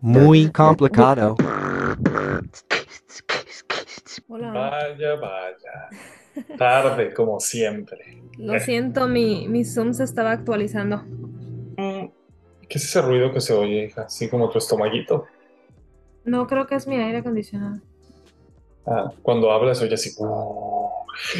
Muy complicado. Hola. Vaya, vaya. Tarde, como siempre. Lo siento, mi, mi Zoom se estaba actualizando. Mm, ¿Qué es ese ruido que se oye, hija? Así como tu estomaguito. No creo que es mi aire acondicionado. Ah, cuando hablas oye así.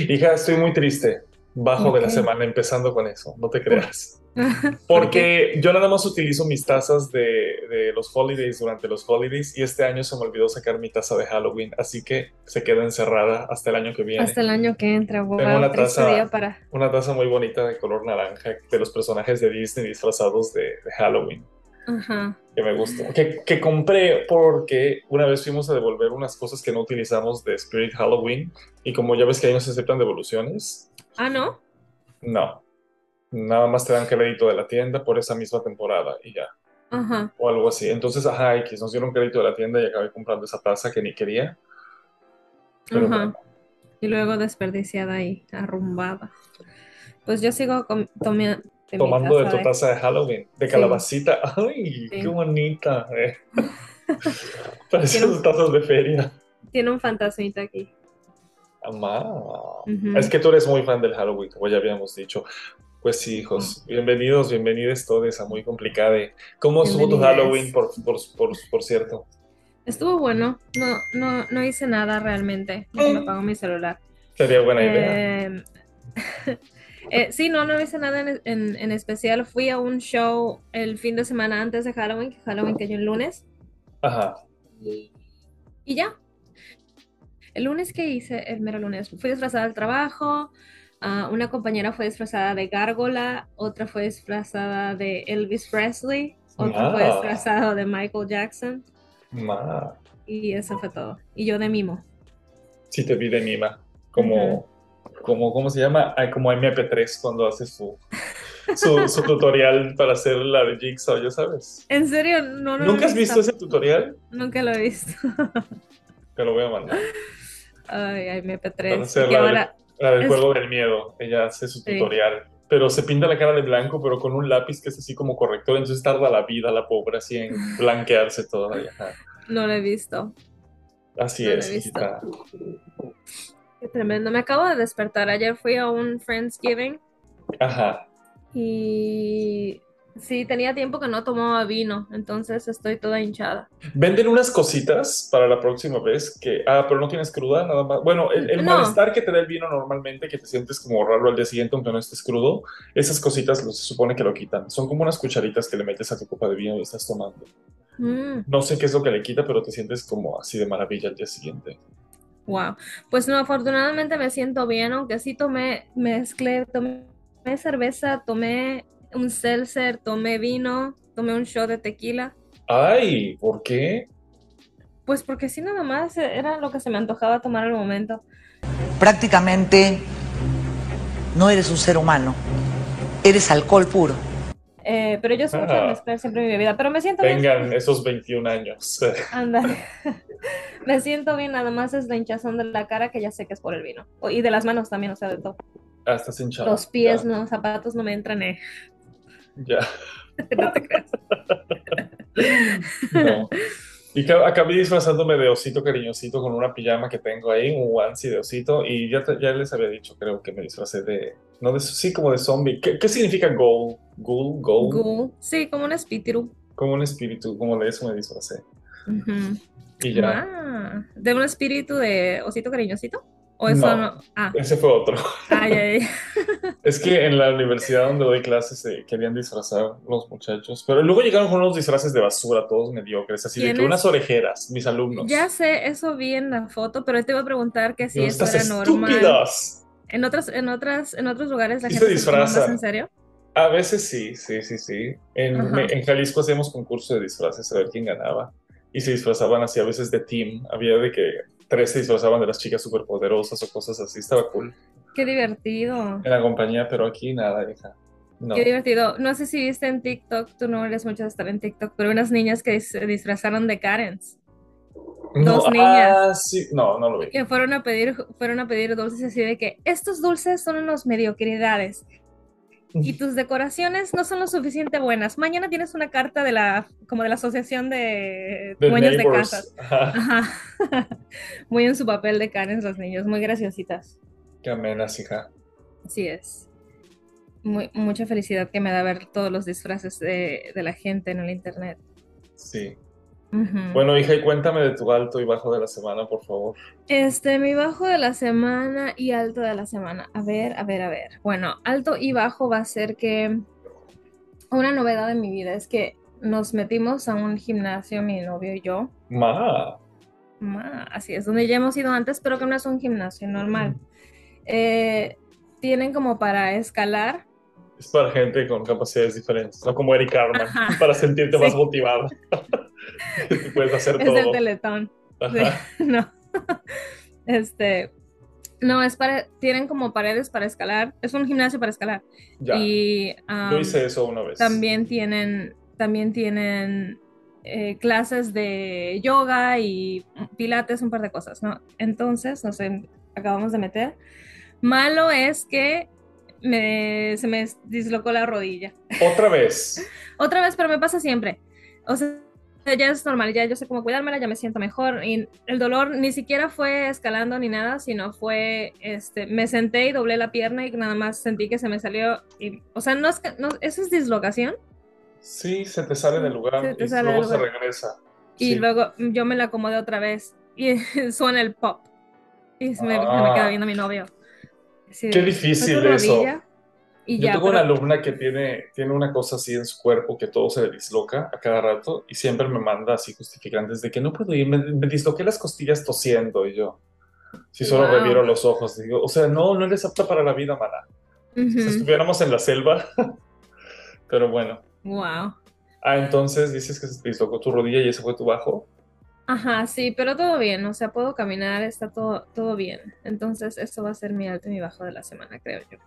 Hija, estoy muy triste. Bajo ¿Por de la semana, empezando con eso. No te creas. Porque yo nada más utilizo mis tazas de, de los holidays durante los holidays y este año se me olvidó sacar mi taza de Halloween, así que se queda encerrada hasta el año que viene. Hasta el año que entra, wow, Tengo una taza- para... Una taza muy bonita de color naranja de los personajes de Disney disfrazados de, de Halloween, Ajá. que me gusta. Que, que compré porque una vez fuimos a devolver unas cosas que no utilizamos de Spirit Halloween y como ya ves que ahí no se aceptan devoluciones, Ah, ¿no? no. Nada más te dan crédito de la tienda por esa misma temporada y ya. Ajá. o algo así. Entonces, ajá, X, nos dieron crédito de la tienda y acabé comprando esa taza que ni quería. Pero Ajá. bueno, Y luego desperdiciada y arrumbada. Pues yo sigo mi tomando de tu taza de Halloween, de Sí. calabacita. ¡Ay, Sí. qué bonita! eh. Parecen tazas de feria. Tiene un fantasmita aquí. Es que tú eres muy fan del Halloween, como ya habíamos dicho. Pues sí, hijos, bienvenidos, bienvenidos todos a Muy Complicada. ¿Cómo estuvo tu. Halloween, por, por, por, por cierto? Estuvo bueno. No, no, no hice nada realmente. No se me apagó mi celular. Sería buena idea. Eh, eh, sí, no, no hice nada en, en- en especial. Fui a un show el fin de semana antes de Halloween, que Halloween cayó el lunes, Ajá. y, y ya. El lunes que hice, el mero lunes, fui disfrazada al trabajo. ah, una compañera fue disfrazada de gárgola, otra fue disfrazada de Elvis Presley, otra fue disfrazada de Michael Jackson, y eso fue todo. Y yo de mimo. Sí te vi de Mima, como, como, ¿cómo se llama? Ay, como MP3 cuando hace su, su, su tutorial para hacer la de Jigsaw, ya sabes. En serio, no, no lo ¿Nunca has visto ese tutorial? Nunca lo he visto. Te lo voy a mandar. Ay, ay, Para MP3. hacer Que la, ahora, de- la del es- juego del miedo. Ella hace su Sí. tutorial. Pero se pinta la cara de blanco, pero con un lápiz que es así como corrector. Entonces tarda la vida la pobre así en blanquearse toda. Ajá. no lo he visto. Así No es, hijita. Qué tremendo. Me acabo de despertar. Ayer fui a un Friendsgiving Ajá. y sí, tenía tiempo que no tomaba vino, entonces estoy toda hinchada. Venden unas cositas para la próxima vez que, ah, pero no tienes cruda, nada más. Bueno, el, el No. malestar que te da el vino normalmente, que te sientes como raro al día siguiente aunque no estés crudo, esas cositas lo- se supone que lo quitan. Son como unas cucharitas que le metes a tu copa de vino y estás tomando. Mm, No sé qué es lo que le quita, pero te sientes como así de maravilla al día siguiente. wow. Pues no, afortunadamente me siento bien, aunque sí tomé, mezclé, tomé cerveza, tomé un seltzer, tomé vino, tomé un shot de tequila. Ay, ¿por qué? Pues porque sí, nada más era lo que se me antojaba tomar al momento. prácticamente no eres un ser humano, eres alcohol puro. Eh, pero yo soy Ah. mezclar siempre mi bebida, pero me siento bien. Tengan esos 21 años. Ándale. Me siento bien, nada más es la hinchazón de la cara que ya sé que es por el vino. Y de las manos también, o sea, de todo. Ah, estás hinchada. Los pies, Ya, no, zapatos no me entran, eh. Ya. No te creas. No. Y ca- acabé disfrazándome de osito cariñosito con una pijama que tengo ahí, un onesie de osito, y ya, ya les había dicho, creo que me disfracé de, no de, sí, como de zombie. ¿Qué, qué significa ghoul? Ghoul, ghoul, Ghoul. Sí, como un espíritu. como un espíritu, como de eso me disfracé. Y ya, Ah, ¿de un espíritu de osito cariñosito? ¿O eso No. no? Ah, ese fue otro. ay, ay. Es que en la universidad donde doy clases se querían disfrazar los muchachos, pero luego llegaron con unos disfraces de basura, todos mediocres, así de que unas orejeras, mis alumnos. Ya sé, eso vi en la foto, pero te iba a preguntar que si eso era normal. En otras, en otras, en otros lugares la Sí gente se disfrazan. en serio. A veces sí, sí, sí, sí. En, me- en Jalisco hacíamos concurso de disfraces a ver quién ganaba. Y se disfrazaban así a veces de team. Había de que tres se disfrazaban de las chicas superpoderosas o cosas así. Estaba cool Qué divertido. en la compañía, pero aquí nada, hija. No. Qué divertido. No sé si viste en TikTok, tú no eres mucho de estar en TikTok, pero unas niñas que se disfrazaron de Karens, No, dos niñas. ah, sí. No, no lo vi. que fueron a pedir, fueron a pedir dulces así de que estos dulces son unos mediocridades. Y tus decoraciones no son lo suficiente buenas. Mañana tienes una carta de la, como de la asociación de The dueños de casas. Ajá. Muy en su papel de Karen los niños, muy graciositas. Qué amenas, hija. Así es. Muy, mucha felicidad que me da ver todos los disfraces de, de la gente en el internet. Sí. Bueno, hija, y cuéntame de tu alto y bajo de la semana, por favor. Este, mi bajo de la semana y alto de la semana. A ver, a ver, a ver. Bueno, alto y bajo va a ser que una novedad en mi vida es que nos metimos a un gimnasio, mi novio y yo. Ma. Ma, así es, donde ya hemos ido antes, pero que no es un gimnasio normal. Eh, tienen como para escalar. Es para gente con capacidades diferentes, no como Eric Carmen, Ajá. para sentirte Sí. más tú puedes hacer Es todo. Teletón. Sí, Ajá. no. Este, no, es para, tienen como paredes para escalar. Es un gimnasio para escalar. Ya. Y Yo hice eso una vez. también tienen, también tienen eh, clases de yoga y pilates, un par de cosas, ¿no? Entonces, no sé, acabamos de meter. Malo es que me- se me dislocó la rodilla. Otra vez. Otra vez, pero me pasa siempre. O sea, ya es normal, ya yo sé cómo cuidármela, ya me siento mejor. Y el dolor ni siquiera fue escalando ni nada, sino fue, este, me senté y doblé la pierna y nada más sentí que se me salió. Y, o sea, no es no, eso es dislocación. Sí, se te sale del lugar y luego se regresa. Y Sí. luego yo me la acomodé otra vez y suena el pop. Y se me, se me Ah. queda viendo mi novio. Qué difícil eso. Y Yo ya, tengo pero- una alumna que tiene, tiene una cosa así en su cuerpo que todo se disloca a cada rato y siempre me manda así justificantes de que no puedo ir, me, me disloqué las costillas tosiendo y yo. Si solo Wow. reviro los ojos, digo, o sea, no, no eres apta para la vida, mana. Si estuviéramos en la selva, pero bueno. Wow. Ah, entonces dices que se te dislocó tu rodilla y ese fue tu bajo. Ajá, sí, pero todo bien, o sea, puedo caminar, está todo, todo bien. Entonces, esto va a ser mi alto y mi bajo de la semana, creo yo.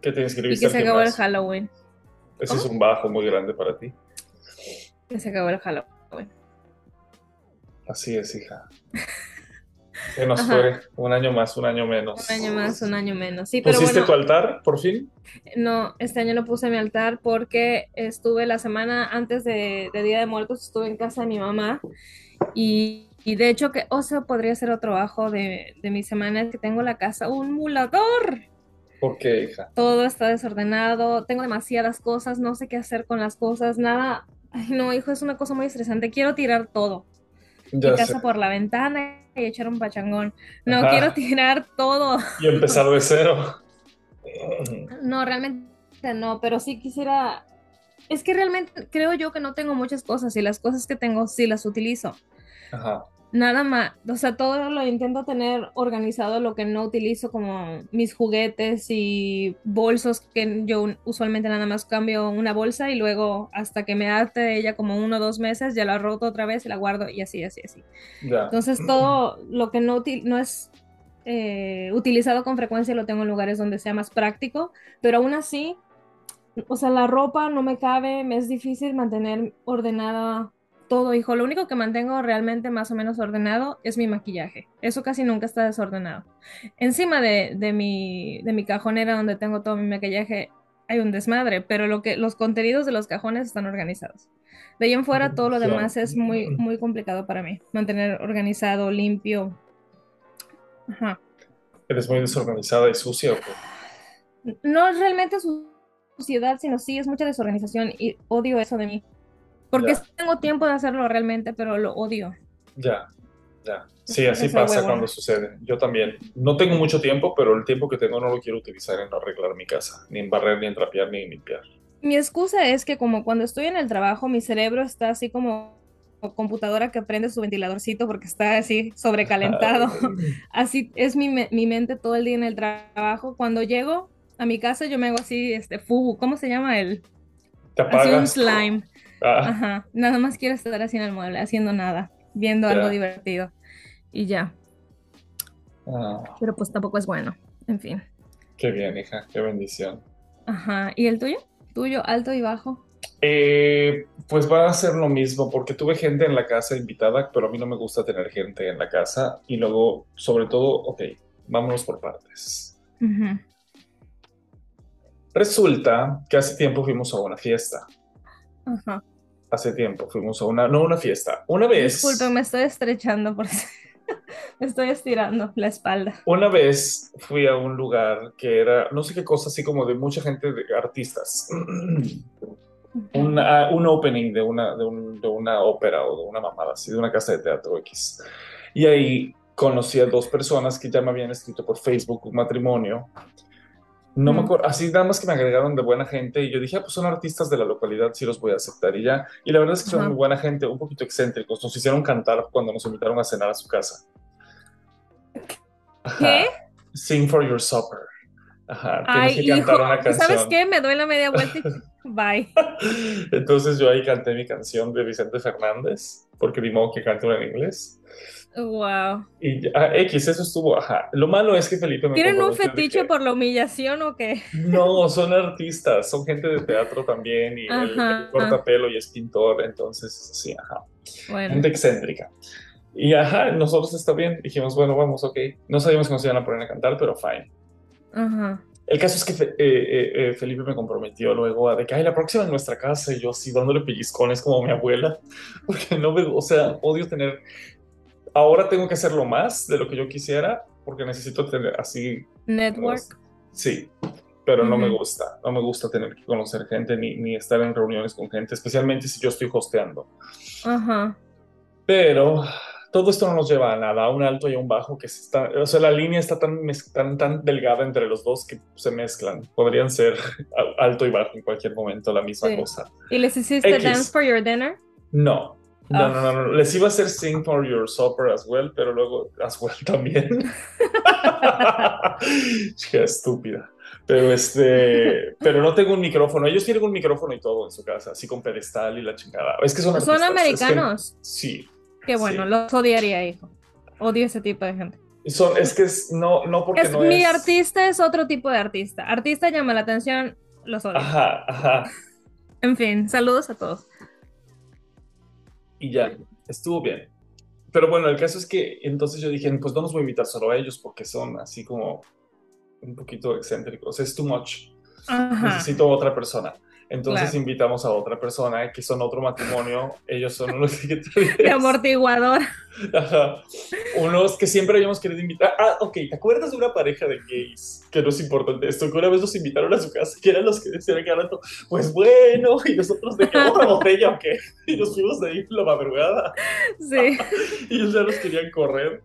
Que te Y inscribiste que al se acabó el. Halloween. Ese es un bajo muy grande para ti. Que se acabó el Halloween. Así es, hija. Se nos Ajá. fue un año más, un año menos. Un año más, un año menos. Sí, pero ¿Pusiste bueno, tu altar, por fin? no, este año no puse mi altar porque estuve la semana antes de, de Día de Muertos, estuve en casa de mi mamá y, y de hecho que, o sea, podría ser otro bajo de, de mi semana, es que tengo la casa un mulador. ¿Por qué, hija? todo está desordenado, tengo demasiadas cosas, no sé qué hacer con las cosas, nada. Ay, no, hijo, es una cosa muy estresante. Quiero tirar todo. Ya Mi sé. casa por la ventana y echar un pachangón. No, Ajá. quiero tirar todo. Y empezar de cero. No, realmente no, pero sí quisiera. Es que realmente creo yo que no tengo muchas cosas y las cosas que tengo sí las utilizo. Ajá. Nada más, o sea, todo lo intento tener organizado, lo que no utilizo como mis juguetes y bolsos que yo usualmente nada más cambio una bolsa y luego hasta que me arte de ella como uno o dos meses ya la roto otra vez y la guardo y así, así, así. Ya. Entonces todo lo que no, util- no es eh, utilizado con frecuencia lo tengo en lugares donde sea más práctico, pero aún así, o sea, la ropa no me cabe, me es difícil mantener ordenada todo, hijo. Lo único que mantengo realmente más o menos ordenado es mi maquillaje. Eso casi nunca está desordenado. Encima de, de mi, de mi cajonera donde tengo todo mi maquillaje hay un desmadre, pero lo que, los contenidos de los cajones están organizados. De ahí en fuera todo lo demás es muy, muy complicado para mí. Mantener organizado, limpio. Ajá. ¿Eres muy desorganizada y sucia o qué? No es realmente su- suciedad, sino sí es mucha desorganización y odio eso de mí. Porque Ya. tengo tiempo de hacerlo realmente, pero lo odio. Ya, ya. Sí, así pasa cuando sucede. Yo también. No tengo mucho tiempo, pero el tiempo que tengo no lo quiero utilizar en arreglar mi casa, ni en barrer, ni en trapear, ni en limpiar. Mi excusa es que como cuando estoy en el trabajo, mi cerebro está así como computadora que prende su ventiladorcito porque está así sobrecalentado. Así es mi, mi mente todo el día en el tra- trabajo. Cuando llego a mi casa, yo me hago así, este, fubu, ¿cómo se llama el? Te Así un apagas. slime. Ah, Ajá. Nada más quiero estar así en el mueble, haciendo nada, viendo algo divertido. Y ya. ah, Pero pues tampoco es bueno. En fin. qué bien, hija, qué bendición. Ajá. ¿Y el tuyo? Tuyo, alto y bajo. Eh, pues va a ser lo mismo, porque tuve gente en la casa invitada, pero a mí no me gusta tener gente en la casa. Y luego, sobre todo, ok, vámonos por partes. Resulta que hace tiempo fuimos a una fiesta. Ajá. Hace tiempo fuimos a una, no una fiesta, una vez. Disculpe, me estoy estrechando por me estoy estirando la espalda. Una vez fui a un lugar que era, no sé qué cosa, así como de mucha gente, de artistas. Una- un opening de una, de, un- de una ópera o de una mamada, así, de una casa de teatro X. Y ahí conocí a dos personas que ya me habían escrito por Facebook un matrimonio. No me acuerdo, así nada más que me agregaron de buena gente y yo dije, ah, pues son artistas de la localidad, sí los voy a aceptar y ya. Y la verdad es que son muy buena gente, un poquito excéntricos. Nos hicieron cantar cuando nos invitaron a cenar a su casa. Ajá. ¿Qué? Sing for your supper. Ajá, tienes Ay, que hijo, cantar una canción. ¿sabes qué? Me doy la media vuelta y bye. Entonces yo ahí canté mi canción de Vicente Fernández, porque ni modo que cante una en inglés. Wow. Y ah, X, eso estuvo, ajá. Lo malo es que Felipe me ¿Tienen un fetiche que- por la humillación o qué? No, son artistas, son gente de teatro también y Ajá. él corta pelo y es pintor, entonces sí, ajá. Bueno, Gente excéntrica. Y ajá, nosotros está bien, dijimos, bueno, vamos, ok. No sabíamos que nos iban a poner a cantar, pero fine. Ajá. El caso es que eh, eh, eh, Felipe me comprometió luego a de que, ay, la próxima en nuestra casa, y yo así dándole pellizcones como mi abuela, porque no me, o sea, odio tener, ahora tengo que hacerlo más de lo que yo quisiera, porque necesito tener así, Network. sí, pero no me gusta, no me gusta tener que conocer gente ni, ni estar en reuniones con gente, especialmente si yo estoy hosteando. Ajá. Pero todo esto no nos lleva a nada, a un alto y a un bajo que se está, o sea, la línea está tan, tan, tan delgada entre los dos que se mezclan. Podrían ser alto y bajo en cualquier momento la misma Sí. cosa. ¿Y les hiciste X. dance for your dinner? No. No, Ah. no, no, no. Les iba a hacer sing for your supper as well, pero luego as well también. Chica estúpida. Pero este, pero no tengo un micrófono. Ellos tienen un micrófono y todo en su casa, así con pedestal y la chingada. Es que son Son artistas, es que- americanos. sí, Qué bueno, Sí. los odiaría, hijo. Odio ese tipo de gente. Son, es que es, no, no porque Es, no mi es. artista es otro tipo de artista. Artista llama la atención, los odio. Ajá, ajá. En fin, saludos a todos. Y ya, estuvo bien. Pero bueno, el caso es que entonces yo dije, pues no nos voy a invitar solo a ellos porque son así como un poquito excéntricos. Es too much. Ajá. Necesito otra persona. Entonces Claro. invitamos a otra persona que son otro matrimonio. Ellos son unos De amortiguador. Ajá. Unos que siempre habíamos querido invitar. Ah, ok, ¿te acuerdas de una pareja de gays? Que no es importante esto, que una vez nos invitaron a su casa, que eran los que decían que rato, pues bueno, y nosotros de que otra botella o qué, y nos fuimos de ahí la madrugada, Sí. y ellos ya nos querían correr.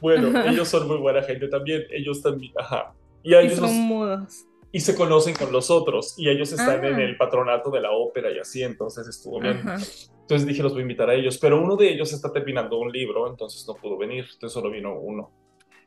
Bueno, Ajá. ellos son muy buena gente también, ellos también, ajá. Y, Y son nos- mudos. Y se conocen con los otros, y ellos están Ah. en el patronato de la ópera y así, entonces estuvo bien. Ajá. Entonces dije, los voy a invitar a ellos, pero uno de ellos está terminando un libro, entonces no pudo venir, entonces solo vino uno.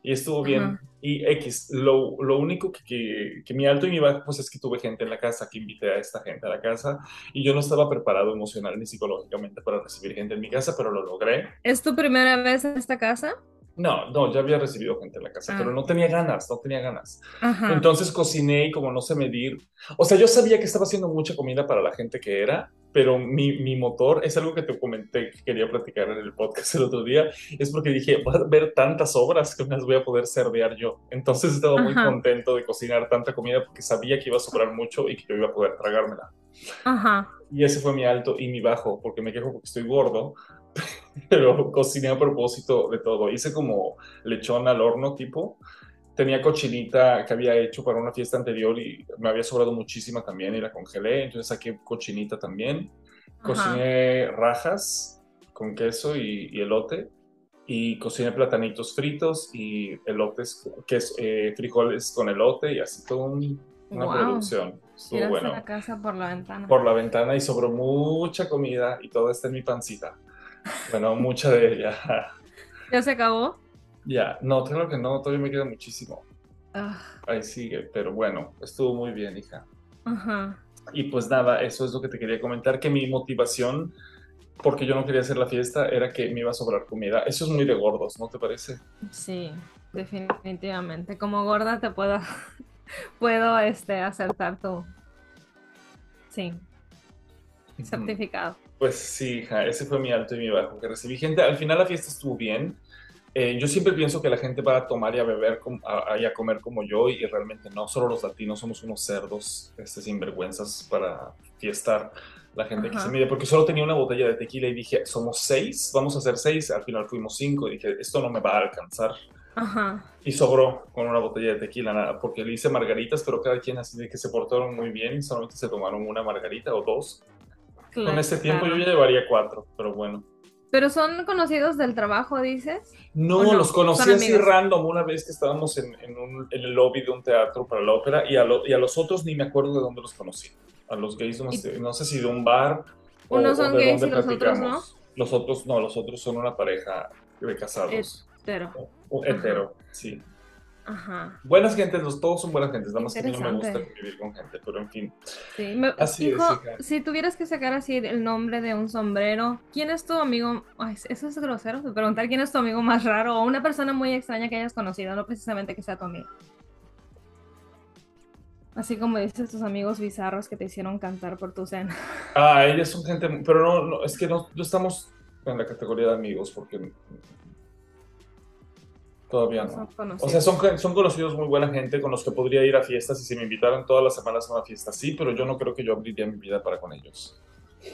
Y estuvo bien. Ajá. Y X, lo, lo único que, que, que mi alto y mi bajo, pues es que tuve gente en la casa, que invité a esta gente a la casa, y yo no estaba preparado emocional ni psicológicamente para recibir gente en mi casa, pero lo logré. ¿Es tu primera vez en esta casa? No, no, ya había recibido gente en la casa, Ah. pero no tenía ganas, no tenía ganas. Ajá. Entonces cociné y como no sé medir, o sea, yo sabía que estaba haciendo mucha comida para la gente que era, pero mi, mi motor es algo que te comenté que quería platicar en el podcast el otro día, es porque dije, va a haber tantas obras que me las voy a poder servear yo. Entonces estaba muy contento de cocinar tanta comida porque sabía que iba a sobrar mucho y que yo iba a poder tragármela. Ajá. Y ese fue mi alto y mi bajo, porque me quejo porque estoy gordo, pero cociné a propósito de todo. Hice como lechón al horno tipo. Tenía cochinita que había hecho para una fiesta anterior y me había sobrado muchísima también y la congelé, entonces saqué cochinita también. Ajá. Cociné rajas con queso y, y elote y cociné platanitos fritos y elotes, que es eh, frijoles con elote y así todo un- una Wow. producción. Estuvo bueno la casa por la ventana. por la ventana y sobró mucha comida y toda está en mi pancita. Bueno, mucha de ella. ¿Ya se acabó? ya, no, creo que no, todavía me queda muchísimo. Ah, Ahí sigue, pero bueno, estuvo muy bien, hija. Ajá. Y pues nada, eso es lo que te quería comentar, que mi motivación, porque yo no quería hacer la fiesta, era que me iba a sobrar comida. Eso es muy de gordos, ¿no te parece? Sí, definitivamente. Como gorda te puedo, puedo este, acertar tu sí, certificado. Pues sí, hija, ese fue mi alto y mi bajo, que recibí gente. Al final la fiesta estuvo bien, eh, yo siempre pienso que la gente va a tomar y a beber y a comer como yo y realmente no, solo los latinos somos unos cerdos este, sinvergüenzas para fiestar la gente que se mide, porque solo tenía una botella de tequila y dije, somos seis, vamos a hacer seis, al final fuimos cinco y dije, esto no me va a alcanzar. Ajá. Y sobró con una botella de tequila, nada, porque le hice margaritas, pero cada quien así de que se portaron muy bien y solamente se tomaron una margarita o dos. Con este tiempo yo llevaría cuatro, pero bueno. ¿Pero son conocidos del trabajo, dices? No, los conocí así random una vez que estábamos en, el lobby de un teatro para la ópera y a, y a los otros ni me acuerdo de dónde los conocí a los gays, no sé, si de un bar. Unos son gays y los otros no. Los otros no, los otros son una pareja de casados. Hetero. hetero, sí. Ajá. Buenas gentes, los, todos son buenas gentes, nada más que a mí no me gusta convivir con gente, pero en fin. Sí, así hijo, si tuvieras que sacar así el nombre de un sombrero, ¿quién es tu amigo? Ay, eso es grosero, de preguntar quién es tu amigo más raro o una persona muy extraña que hayas conocido, no precisamente que sea tu amigo. Así como dices tus amigos bizarros que te hicieron cantar por tu cena. Ah, ellos son gente, pero no, es que no, estamos en la categoría de amigos porque todavía no. o sea, son, son conocidos muy buena gente con los que podría ir a fiestas y si me invitaran todas las semanas a una fiesta, sí, pero yo no creo que yo abriría mi vida para con ellos.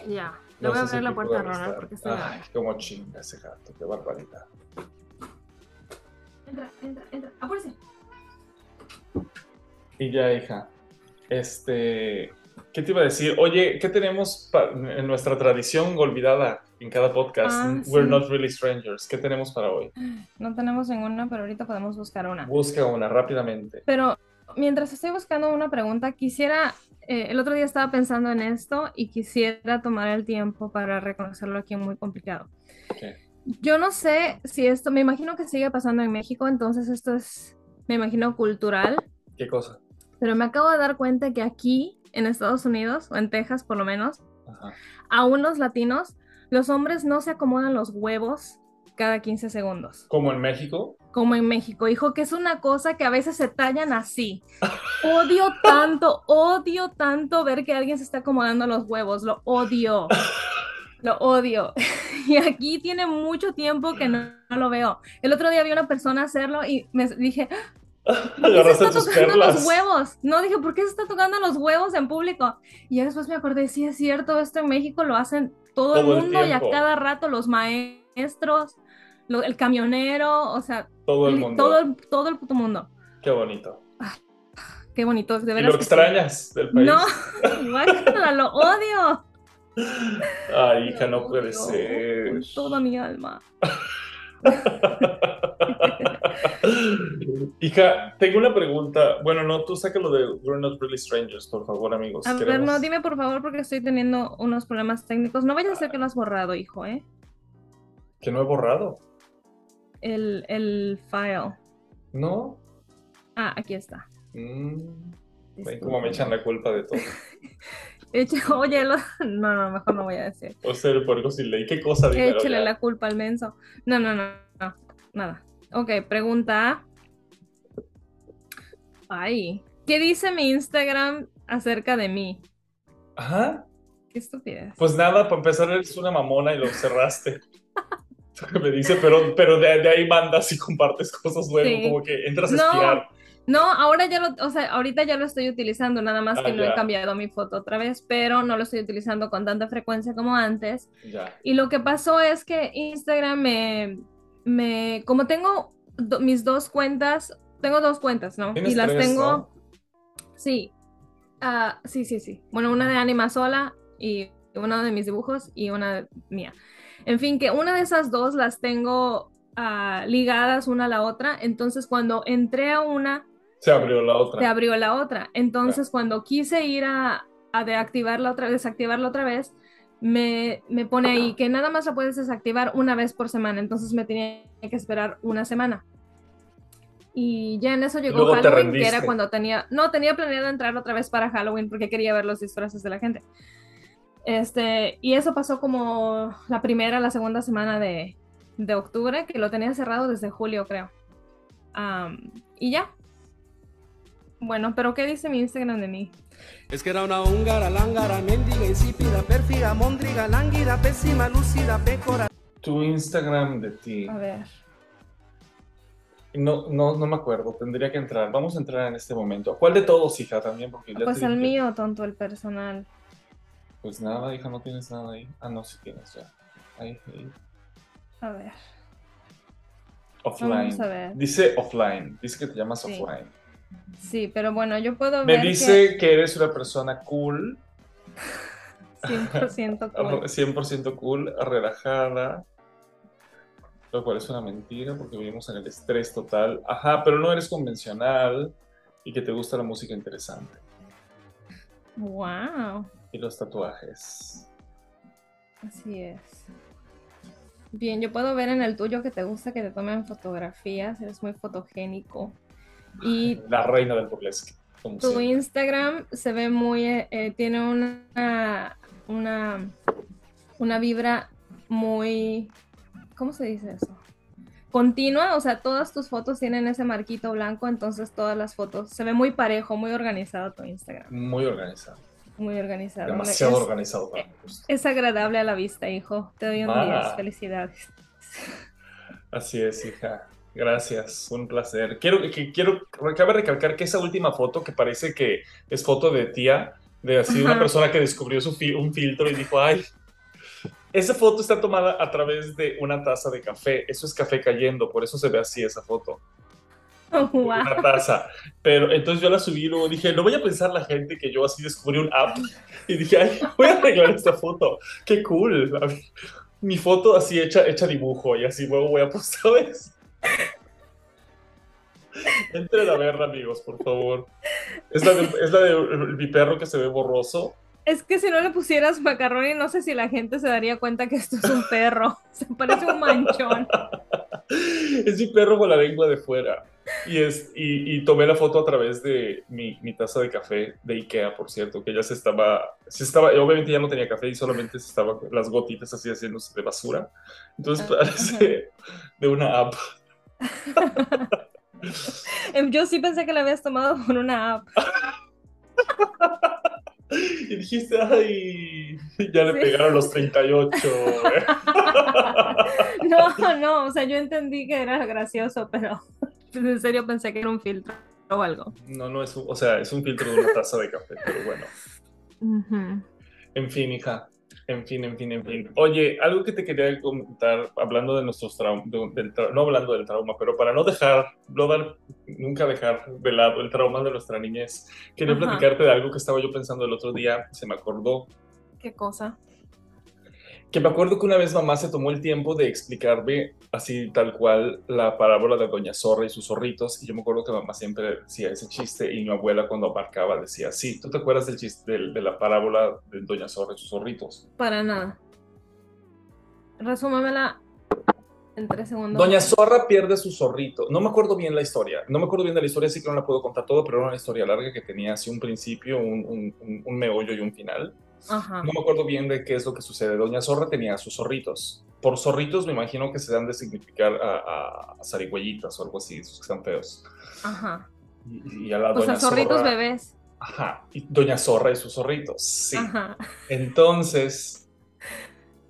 Ya, le voy a abrir la puerta a Ronald porque está Ay, cómo chinga ese gato, qué barbaridad. Entra, entra, entra, apúrese. Y ya, hija, este, ¿qué te iba a decir? Oye, ¿qué tenemos en nuestra tradición olvidada en cada podcast? Ah, We're not really strangers. ¿Qué tenemos para hoy? No tenemos ninguna, pero ahorita podemos buscar una. Busca una rápidamente. Pero mientras estoy buscando una pregunta, quisiera, eh, el otro día estaba pensando en esto y quisiera tomar el tiempo para reconocerlo aquí muy complicado. Yo no sé si esto, me imagino que sigue pasando en México, entonces esto es, me imagino, cultural. ¿Qué cosa? Pero me acabo de dar cuenta que aquí, en Estados Unidos, o en Texas por lo menos, a unos latinos, los hombres no se acomodan los huevos cada 15 segundos. ¿Como en México? Como en México, hijo, que es una cosa que a veces se tallan así. Odio tanto, odio tanto ver que alguien se está acomodando los huevos, lo odio. Lo odio. Y aquí tiene mucho tiempo que no, no, lo veo. El otro día vi a una persona hacerlo y me dije, ¿Por qué se está tocando los huevos? No, dije, ¿por qué se está tocando los huevos en público? Y después me acordé, sí, es cierto, esto en México lo hacen todo, el mundo y a cada rato los maestros, el camionero, o sea, todo el mundo. Todo, todo el puto mundo. Qué bonito. Ah, qué bonito, de veras. ¿Y lo extrañas del país? No, igual lo odio. Ay, hija, no puede ser. Con toda mi alma. Hija, tengo una pregunta. Bueno, no, tú lo de We're Not Really Strangers, por favor, amigos. A ver, no, dime por favor, porque estoy teniendo unos problemas técnicos. No vayas a ser que lo has borrado, hijo, ¿eh? ¿Que no he borrado? El, el file. ¿No? Ah, aquí está. Mm, como me echan la culpa de todo. Oye, no, no, mejor no voy a decir. O sea, por algo sin ley. ¿Qué cosa? Échale la culpa al menso. No, no, no, no, nada. Ok, pregunta. Ay, ¿qué dice mi Instagram acerca de mí? Ajá. Qué estupidez. Pues nada, para empezar eres una mamona y lo cerraste. me dice, pero, pero de, ahí mandas y compartes cosas luego, como que entras a espiar. No, ahora ya lo, o sea, ahorita ya lo estoy utilizando, nada más que ah, no he cambiado mi foto otra vez, pero no lo estoy utilizando con tanta frecuencia como antes. Ya. Y lo que pasó es que Instagram me, me como tengo mis dos cuentas, tengo dos cuentas, ¿no? Y las tengo, sí, uh, sí, sí, sí. Bueno, una de Anima sola y una de mis dibujos y una mía. En fin, que una de esas dos las tengo uh, ligadas una a la otra, entonces cuando entré a una se abrió la otra. Se abrió la otra. Entonces, cuando quise ir a, a deactivarla otra vez, desactivarla otra vez, me, me, pone ahí que nada más la puedes desactivar una vez por semana. Entonces me tenía que esperar una semana. Y ya en eso llegó Halloween, que era cuando tenía. No, tenía planeado entrar otra vez para Halloween porque quería ver los disfraces de la gente. Este, y eso pasó como la primera, la segunda semana de, de octubre, que lo tenía cerrado desde julio, creo. y ya, bueno, pero ¿qué dice mi Instagram de mí? Es que era una húngara, lángara, mendiga, insípida, pérfiga, móndriga, lánguida, pésima, lúcida, pécora. Tu Instagram de ti. A ver. No, no, no me acuerdo, tendría que entrar. Vamos a entrar en este momento. ¿Cuál de todos, hija, también? Porque ya Pues te el dije- mío, tonto, el personal. Pues nada, hija, no tienes nada ahí. Ah, no, sí tienes ya. Ahí, ahí. A ver. Offline. Vamos a ver. Dice offline. Dice que te llamas Sí. offline. Sí, pero bueno, yo puedo Me ver dice que... eres una persona cool, que 100% cool. 100% cool, relajada. Lo cual es una mentira porque vivimos en el estrés total. Ajá, pero no eres convencional y que te gusta la música interesante. Wow, Y los tatuajes. así es. Bien, yo puedo ver en el tuyo que te gusta que te tomen fotografías, eres muy fotogénico. Y La reina del burlesque. Tu. Instagram se ve muy, eh, eh, tiene una, una, una vibra muy, ¿cómo se dice eso? Continua, o sea, todas tus fotos tienen ese marquito blanco, entonces todas las fotos, se ve muy parejo, muy organizado tu Instagram, Muy organizado. muy organizado. Demasiado es, organizado para gusto. es agradable a la vista, hijo. Te doy un Ah. 10, felicidades. Así es, hija. Gracias, un placer. Quiero, que, quiero, cabe recalcar que esa última foto que parece que es foto de tía, de así una persona que descubrió su fi- un filtro y dijo, ay, esa foto está tomada a través de una taza de café. Eso es café cayendo, por eso se ve así esa foto. Wow. Una taza. Pero entonces yo la subí y luego dije, no voy a pensar la gente que yo así descubrí un app. Y dije, ay, voy a arreglar esta foto. Qué cool. Mi foto así hecha, hecha dibujo y así luego voy a postar eso. Entren a verla, amigos, por favor. Es la, de, es la de mi perro que se ve borroso. Es que si no le pusieras macarrón, no sé si la gente se daría cuenta que esto es un perro. Se parece un manchón. Es mi perro con la lengua de fuera. Y, es, y, y tomé la foto a través de mi, mi taza de café de Ikea, por cierto, que ya se estaba, se estaba, obviamente ya no tenía café y solamente se estaban las gotitas así haciéndose de basura. Entonces Ah, parece de una app. Em, Yo sí pensé que la habías tomado por una app. Y dijiste, ay, ya le Sí. pegaron los 38. ¿eh? No, no, o sea, yo entendí que era gracioso, pero en serio pensé que era un filtro o algo. No, no es un, o sea, es un filtro de una taza de café, pero bueno. En fin, hija. En fin, en fin, en fin. Oye, algo que te quería comentar, hablando de nuestros traumas, no hablando del trauma, pero para no dejar, no dar, nunca dejar de lado el trauma de nuestra niñez, quería Ajá. platicarte de algo que estaba yo pensando el otro día, se me acordó, ¿Qué cosa? Que me acuerdo que una vez mamá se tomó el tiempo de explicarme así tal cual la parábola de Doña Zorra y sus zorritos, y yo me acuerdo que mamá siempre decía ese chiste y mi abuela cuando abarcaba decía, sí, ¿tú te acuerdas del chiste de, la parábola de Doña Zorra y sus zorritos? Para nada. Resúmamela en tres segundos. Doña Zorra pierde su zorrito. No me acuerdo bien la historia. No me acuerdo bien de la historia, así que no la puedo contar todo, pero era una historia larga que tenía así un principio, un- un meollo y un final. Ajá. No me acuerdo bien de qué es lo que sucede. Doña Zorra tenía sus zorritos. Por zorritos me imagino que se dan de significar a, a, a zarigüeyitas o algo así, esos que están feos. Ajá. Y, y a la sea, Doña zorritos Zorra- bebés. Ajá. Y Doña Zorra y sus zorritos. Sí. Ajá. Entonces,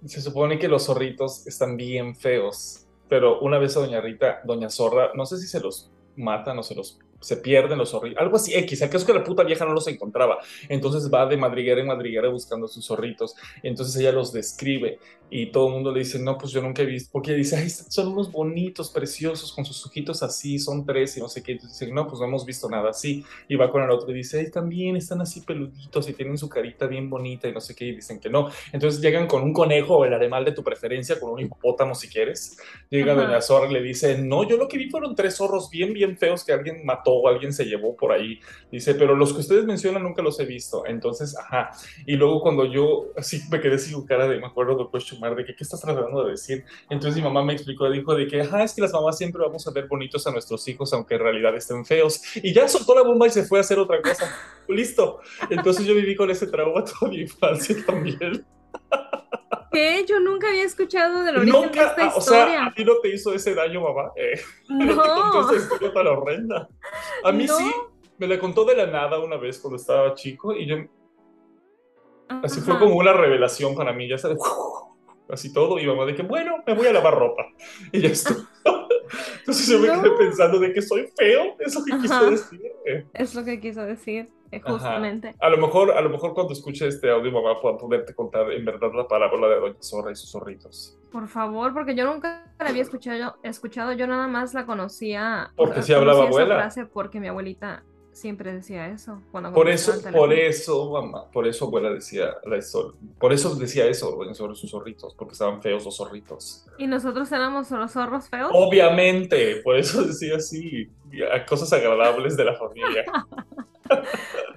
se supone que los zorritos están bien feos, pero una vez a Doña Rita, Doña Zorra, no sé si se los matan o se los se pierden los zorritos, algo así X, el caso es que la puta vieja no los encontraba, entonces va de madriguera en madriguera buscando a sus zorritos, entonces ella los describe y todo el mundo le dice, no, pues yo nunca he visto, porque ella dice, ay, son unos bonitos, preciosos, con sus ojitos así, son tres y no sé qué, entonces dice, no, pues no hemos visto nada así, y va con el otro y dice, ay, también están así peluditos y tienen su carita bien bonita y no sé qué, y dicen que no. Entonces llegan con un conejo o el animal de tu preferencia, con un hipopótamo si quieres. Llega Ajá. Doña Zorra y le dice, no, yo lo que vi fueron tres zorros bien, bien feos que alguien mató o alguien se llevó por ahí. Dice, pero los que ustedes mencionan nunca los he visto. Entonces, ajá. Y luego cuando yo así me quedé sin cara de, me acuerdo de question mark, de que, ¿qué estás tratando de decir? Entonces mi mamá me explicó, dijo de que, ajá, es que las mamás siempre vamos a ver bonitos a nuestros hijos, aunque en realidad estén feos. Y ya soltó la bomba y se fue a hacer otra cosa. Listo. Entonces yo viví con ese trauma toda mi infancia también. ¿Qué? Yo nunca había escuchado del origen de Nunca, esta ah, o sea, historia. a ti no te hizo ese daño, mamá. Eh, no te contó no. esa historia tan horrenda. A mí No. sí, me la contó de la nada una vez cuando estaba chico y yo, así fue como una revelación para mí, ya sabes, así todo, y mamá de que, bueno, me voy a lavar ropa. Y ya estuvo. Entonces yo me quedé pensando de que soy feo, es lo que quiso decir. Es lo que quiso decir, eh, justamente. A lo mejor, a lo mejor cuando escuche este audio mamá pueda poderte contar en verdad la parábola de Doña Zorra y sus zorritos. Por favor, porque yo nunca la había escuchado, escuchado, yo nada más la conocía. Porque sí hablaba abuela. frase porque mi abuelita siempre decía eso. Cuando Por eso, por eso, mamá, por eso abuela decía la histor- por eso decía eso Doña Zorra y sus zorritos, porque estaban feos los zorritos. Y nosotros éramos los zorros feos. Obviamente, por eso decía así, cosas agradables de la familia.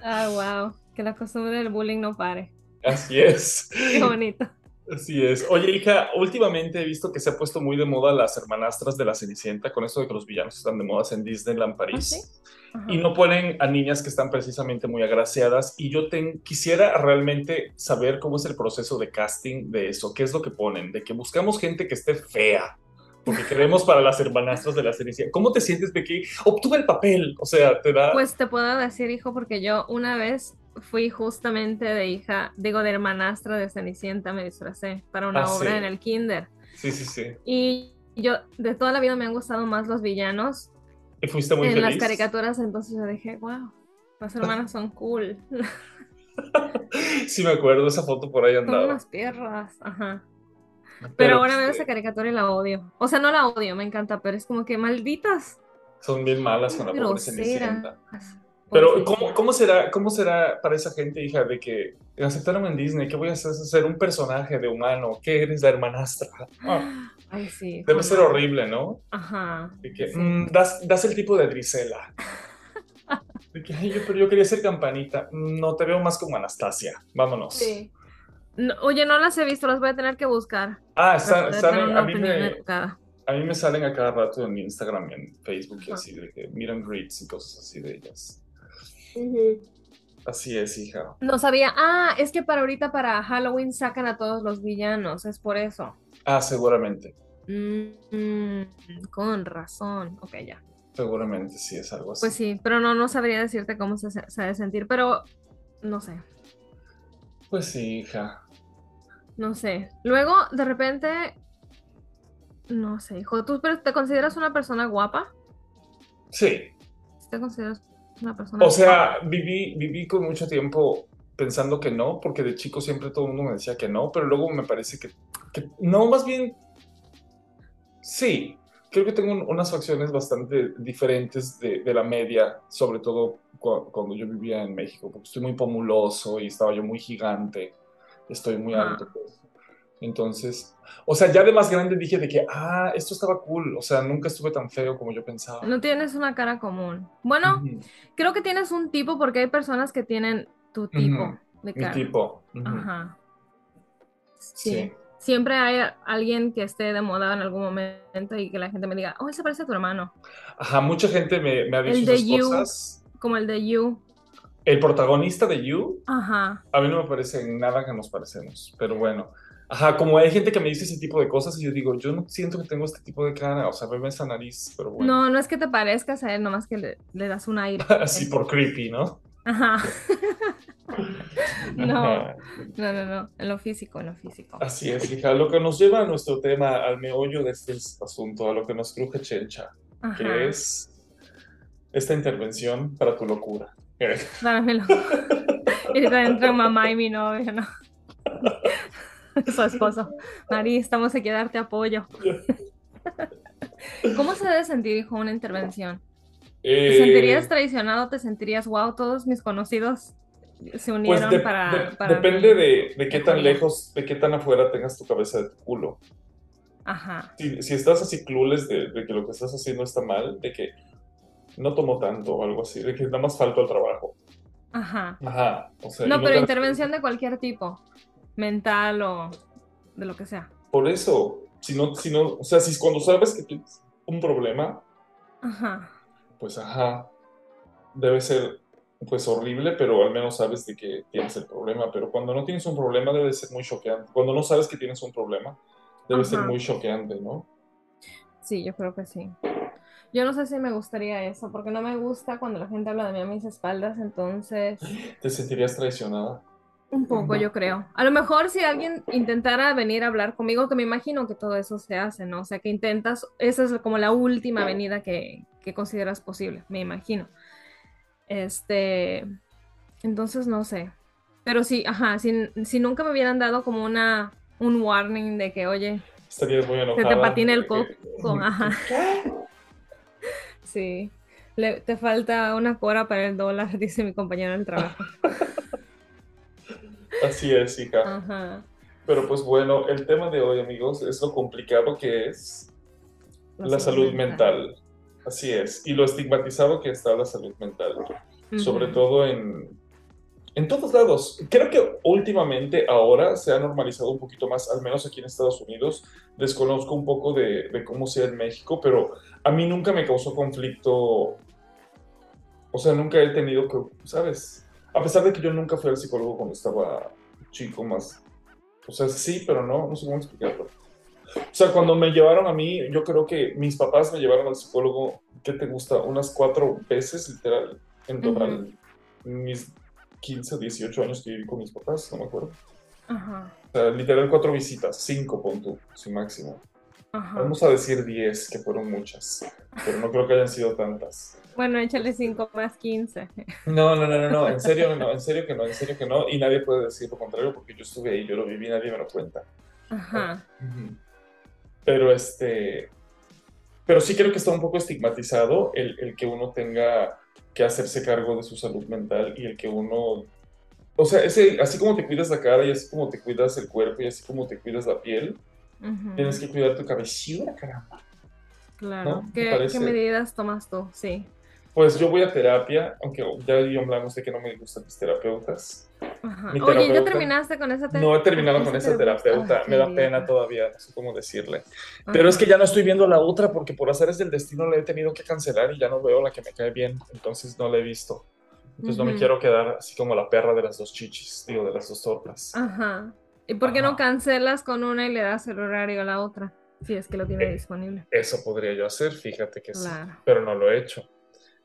Ah, wow. Que la costumbre del bullying no pare. Así es. Qué bonito. Así es. Oye, hija, últimamente he visto que se ha puesto muy de moda las hermanastras de la Cenicienta, con esto de que los villanos están de moda en Disneyland París. ¿Ah, sí? Y no ponen a niñas que están precisamente muy agraciadas. Y yo ten- quisiera realmente saber cómo es el proceso de casting de eso. ¿Qué es lo que ponen? De que buscamos gente que esté fea. Porque queremos para las hermanastras de la Cenicienta. ¿Cómo te sientes de que obtuve el papel? O sea, te da... Pues te puedo decir, hijo, porque yo una vez fui justamente de hija, digo, de hermanastra de Cenicienta, me disfracé para una Ah, obra sí. en el kinder. Sí, sí, sí. Y yo, de toda la vida me han gustado más los villanos ¿Y fuiste muy en feliz? las caricaturas, entonces yo dije, wow, las hermanas son cool. Sí, me acuerdo, esa foto por ahí Son andaba. unas perras, ajá. Pero, ahora veo este, esa caricatura y la odio. O sea, no la odio, me encanta, pero es como que malditas. Son bien malas con la pobre. Cenicienta. Pero. ¿cómo, cómo será, ¿cómo será para esa gente, hija, de que aceptaron en Disney? ¿Qué voy a hacer? ¿Ser un personaje de humano? ¿Qué eres la hermanastra? Ah, Ay, sí. debe ser horrible, ¿no? Ajá. De que sí. mm, das, das el tipo de Drisela. De que, ay, yo, pero yo quería ser campanita. Mm, No, te veo más como Anastasia. Vámonos. Sí. No, oye, no las he visto, las voy a tener que buscar. Ah, salen- a, mí me, educada. a mí me salen a cada rato en Instagram y en Facebook y así, de que miran greets y cosas así de ellas. Así es, hija. No sabía. Ah, es que para ahorita, para Halloween, sacan a todos los villanos, es por eso. Ah, seguramente. Mm, mm, con razón. Ok, ya. Seguramente sí es algo así. Pues sí, pero no, no sabría decirte cómo se, se ha de sentir, pero no sé, Pues sí, hija. No sé. Luego, de repente, no sé, hijo, ¿tú pero te consideras una persona guapa? Sí. ¿Te consideras una persona O sea, guapa? viví, viví con mucho tiempo pensando que no, porque de chico siempre todo el mundo me decía que no, pero luego me parece que, que no, más bien, sí, creo que tengo un- unas facciones bastante diferentes de, de la media, sobre todo cua- cuando yo vivía en México, porque estoy muy pomuloso y estaba yo muy gigante, estoy muy alto. pues. Entonces, o sea, ya de más grande dije de que, ah, esto estaba cool, o sea, nunca estuve tan feo como yo pensaba. No tienes una cara común. Bueno, creo que tienes un tipo porque hay personas que tienen tu tipo de Mi cara. tipo. ujú, Ajá. Sí. Sí. Siempre hay alguien que esté de moda en algún momento y que la gente me diga, oh, él se parece a tu hermano. Ajá, mucha gente me, me ha dicho El de esas You. cosas. Como el de You. El protagonista de You, Ajá. a mí no me parece nada que nos parecemos, pero bueno. Ajá, como hay gente que me dice ese tipo de cosas y yo digo, yo no siento que tengo este tipo de cara, o sea, veme esa nariz, pero bueno. No, no es que te parezcas a él, nomás que le, le das un aire. Así por creepy, ¿no? Ajá. No, no, no, no. En lo físico, en lo físico. Así es, hija. Lo que nos lleva a nuestro tema, al meollo de este asunto, a lo que nos cruje Chencha, Ajá. que es esta intervención para tu locura. Dámelo. Y ahorita entra mamá y mi novio, ¿no? Su esposo. Mari, estamos aquí a darte apoyo. ¿Cómo se debe sentir, hijo, una intervención? ¿Te Eh, sentirías traicionado? ¿Te sentirías, wow, todos mis conocidos se Pues unieron de- para, de- para depende de, de qué tan lejos, de qué tan afuera tengas tu cabeza de tu culo. Ajá. Si, si estás así clueless de, de que lo que estás haciendo está mal, de que no tomo tanto o algo así, de que nada más falto al trabajo. Ajá. Ajá. O sea, y No, pero te- intervención de cualquier tipo, mental o de lo que sea. Por eso, si no, si no, o sea, si cuando sabes que tienes un problema, Ajá. pues ajá, debe ser pues horrible, pero al menos sabes de que tienes el problema. Pero cuando no tienes un problema debe ser muy choqueante. Cuando no sabes que tienes un problema, debe ser muy choqueante, ¿no? Sí, yo creo que sí. Yo no sé si me gustaría eso, porque no me gusta cuando la gente habla de mí a mis espaldas, entonces, Te sentirías traicionada. Un poco, yo creo. A lo mejor si alguien intentara venir a hablar conmigo, que me imagino que todo eso se hace, ¿no? O sea, que intentas, esa es como la última venida que, que consideras posible, me imagino. Este, entonces no sé. Pero sí, ajá, si, si nunca me hubieran dado como una, un warning de que, oye, Estarías muy se te patina el coco, ajá. Sí, Le- te falta una cora para el dólar, dice mi compañero del trabajo. Así es, hija. Ajá. Pero pues bueno, el tema de hoy, amigos, es lo complicado que es la salud mental. Así es. Y lo estigmatizado que está la salud mental. Sobre todo en, en todos lados. Creo que últimamente ahora se ha normalizado un poquito más, al menos aquí en Estados Unidos. Desconozco un poco de, de cómo sea en México, pero a mí nunca me causó conflicto. O sea, nunca he tenido que, ¿sabes? A pesar de que yo nunca fui al psicólogo cuando estaba chico más. O sea, sí, pero no, no sé cómo explicarlo. O sea, cuando me llevaron a mí, yo creo que mis papás me llevaron al psicólogo, ¿qué te gusta? Unas cuatro veces, literal, en total. Mis 15, 18 años que viví con mis papás, no me acuerdo. Ajá, O sea, literal, cuatro visitas, cinco, tú, su máximo. Ajá. Vamos a decir 10, que fueron muchas, pero no creo que hayan sido tantas. Bueno, échale 5 más 15. No, no, no, no, no, en serio, no, en serio que no, en serio que no, y nadie puede decir lo contrario porque yo estuve ahí, yo lo viví, nadie me lo cuenta. Ajá. Pero este, pero sí creo que está un poco estigmatizado el, el que uno tenga que hacerse cargo de su salud mental y el que uno, o sea, ese, así como te cuidas la cara y así como te cuidas el cuerpo y así como te cuidas la piel, tienes que cuidar tu cabecita, caramba. Claro. ¿no? ¿Te ¿Qué, medidas tomas tú? Sí. Pues yo voy a terapia, aunque ya yo hablamos de que no me gustan mis terapeutas. Ajá. Mi Oye, ¿ya terapeuta- terminaste con esa te- No he terminado esa con esa terapeuta? terapeuta, Ay, me da pena todavía, no sé cómo decirle. Pero es que ya no estoy viendo la otra porque por hacer del destino la he tenido que cancelar y ya no veo la que me cae bien, entonces no la he visto. Entonces no me quiero quedar así como la perra de las dos chichis, digo, de las dos tortas. Ajá. ¿Y por qué no Ajá. cancelas con una y le das el horario a la otra? Si es que lo tiene Eh, disponible. Eso podría yo hacer, fíjate que sí, Claro. pero no lo he hecho.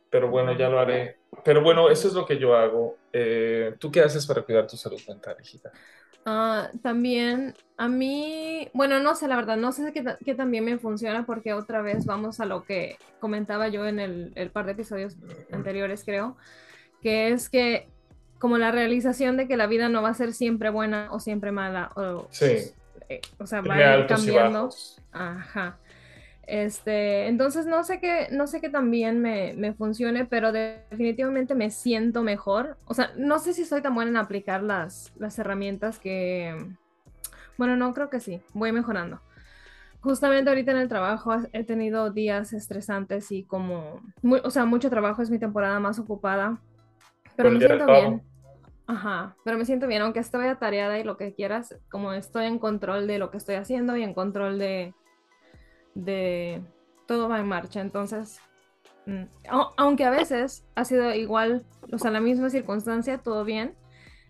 Pero bueno, ya lo haré. Pero bueno, eso es lo que yo hago. Eh, ¿Tú qué haces para cuidar tu salud mental, hijita? Ah, también a mí, bueno, no sé, la verdad, no sé qué, qué también me funciona porque otra vez vamos a lo que comentaba yo en el, el par de episodios anteriores, creo, que es que como la realización de que la vida no va a ser siempre buena o siempre mala, o, Sí, eh, o sea, va a ir cambiando. Ajá. Este, entonces no sé qué, no sé qué también me, me funcione, pero de- definitivamente me siento mejor. O sea, no sé si soy tan buena en aplicar las, las herramientas que, bueno, no creo que sí, voy mejorando. Justamente ahorita en el trabajo he tenido días estresantes y como, mu- o sea, mucho trabajo, es mi temporada más ocupada, pero me siento bien. Ajá, pero me siento bien, aunque estoy atareada y lo que quieras, como estoy en control de lo que estoy haciendo y en control de, de todo va en marcha. Entonces, mm, au- aunque a veces ha sido igual, o sea, la misma circunstancia, todo bien,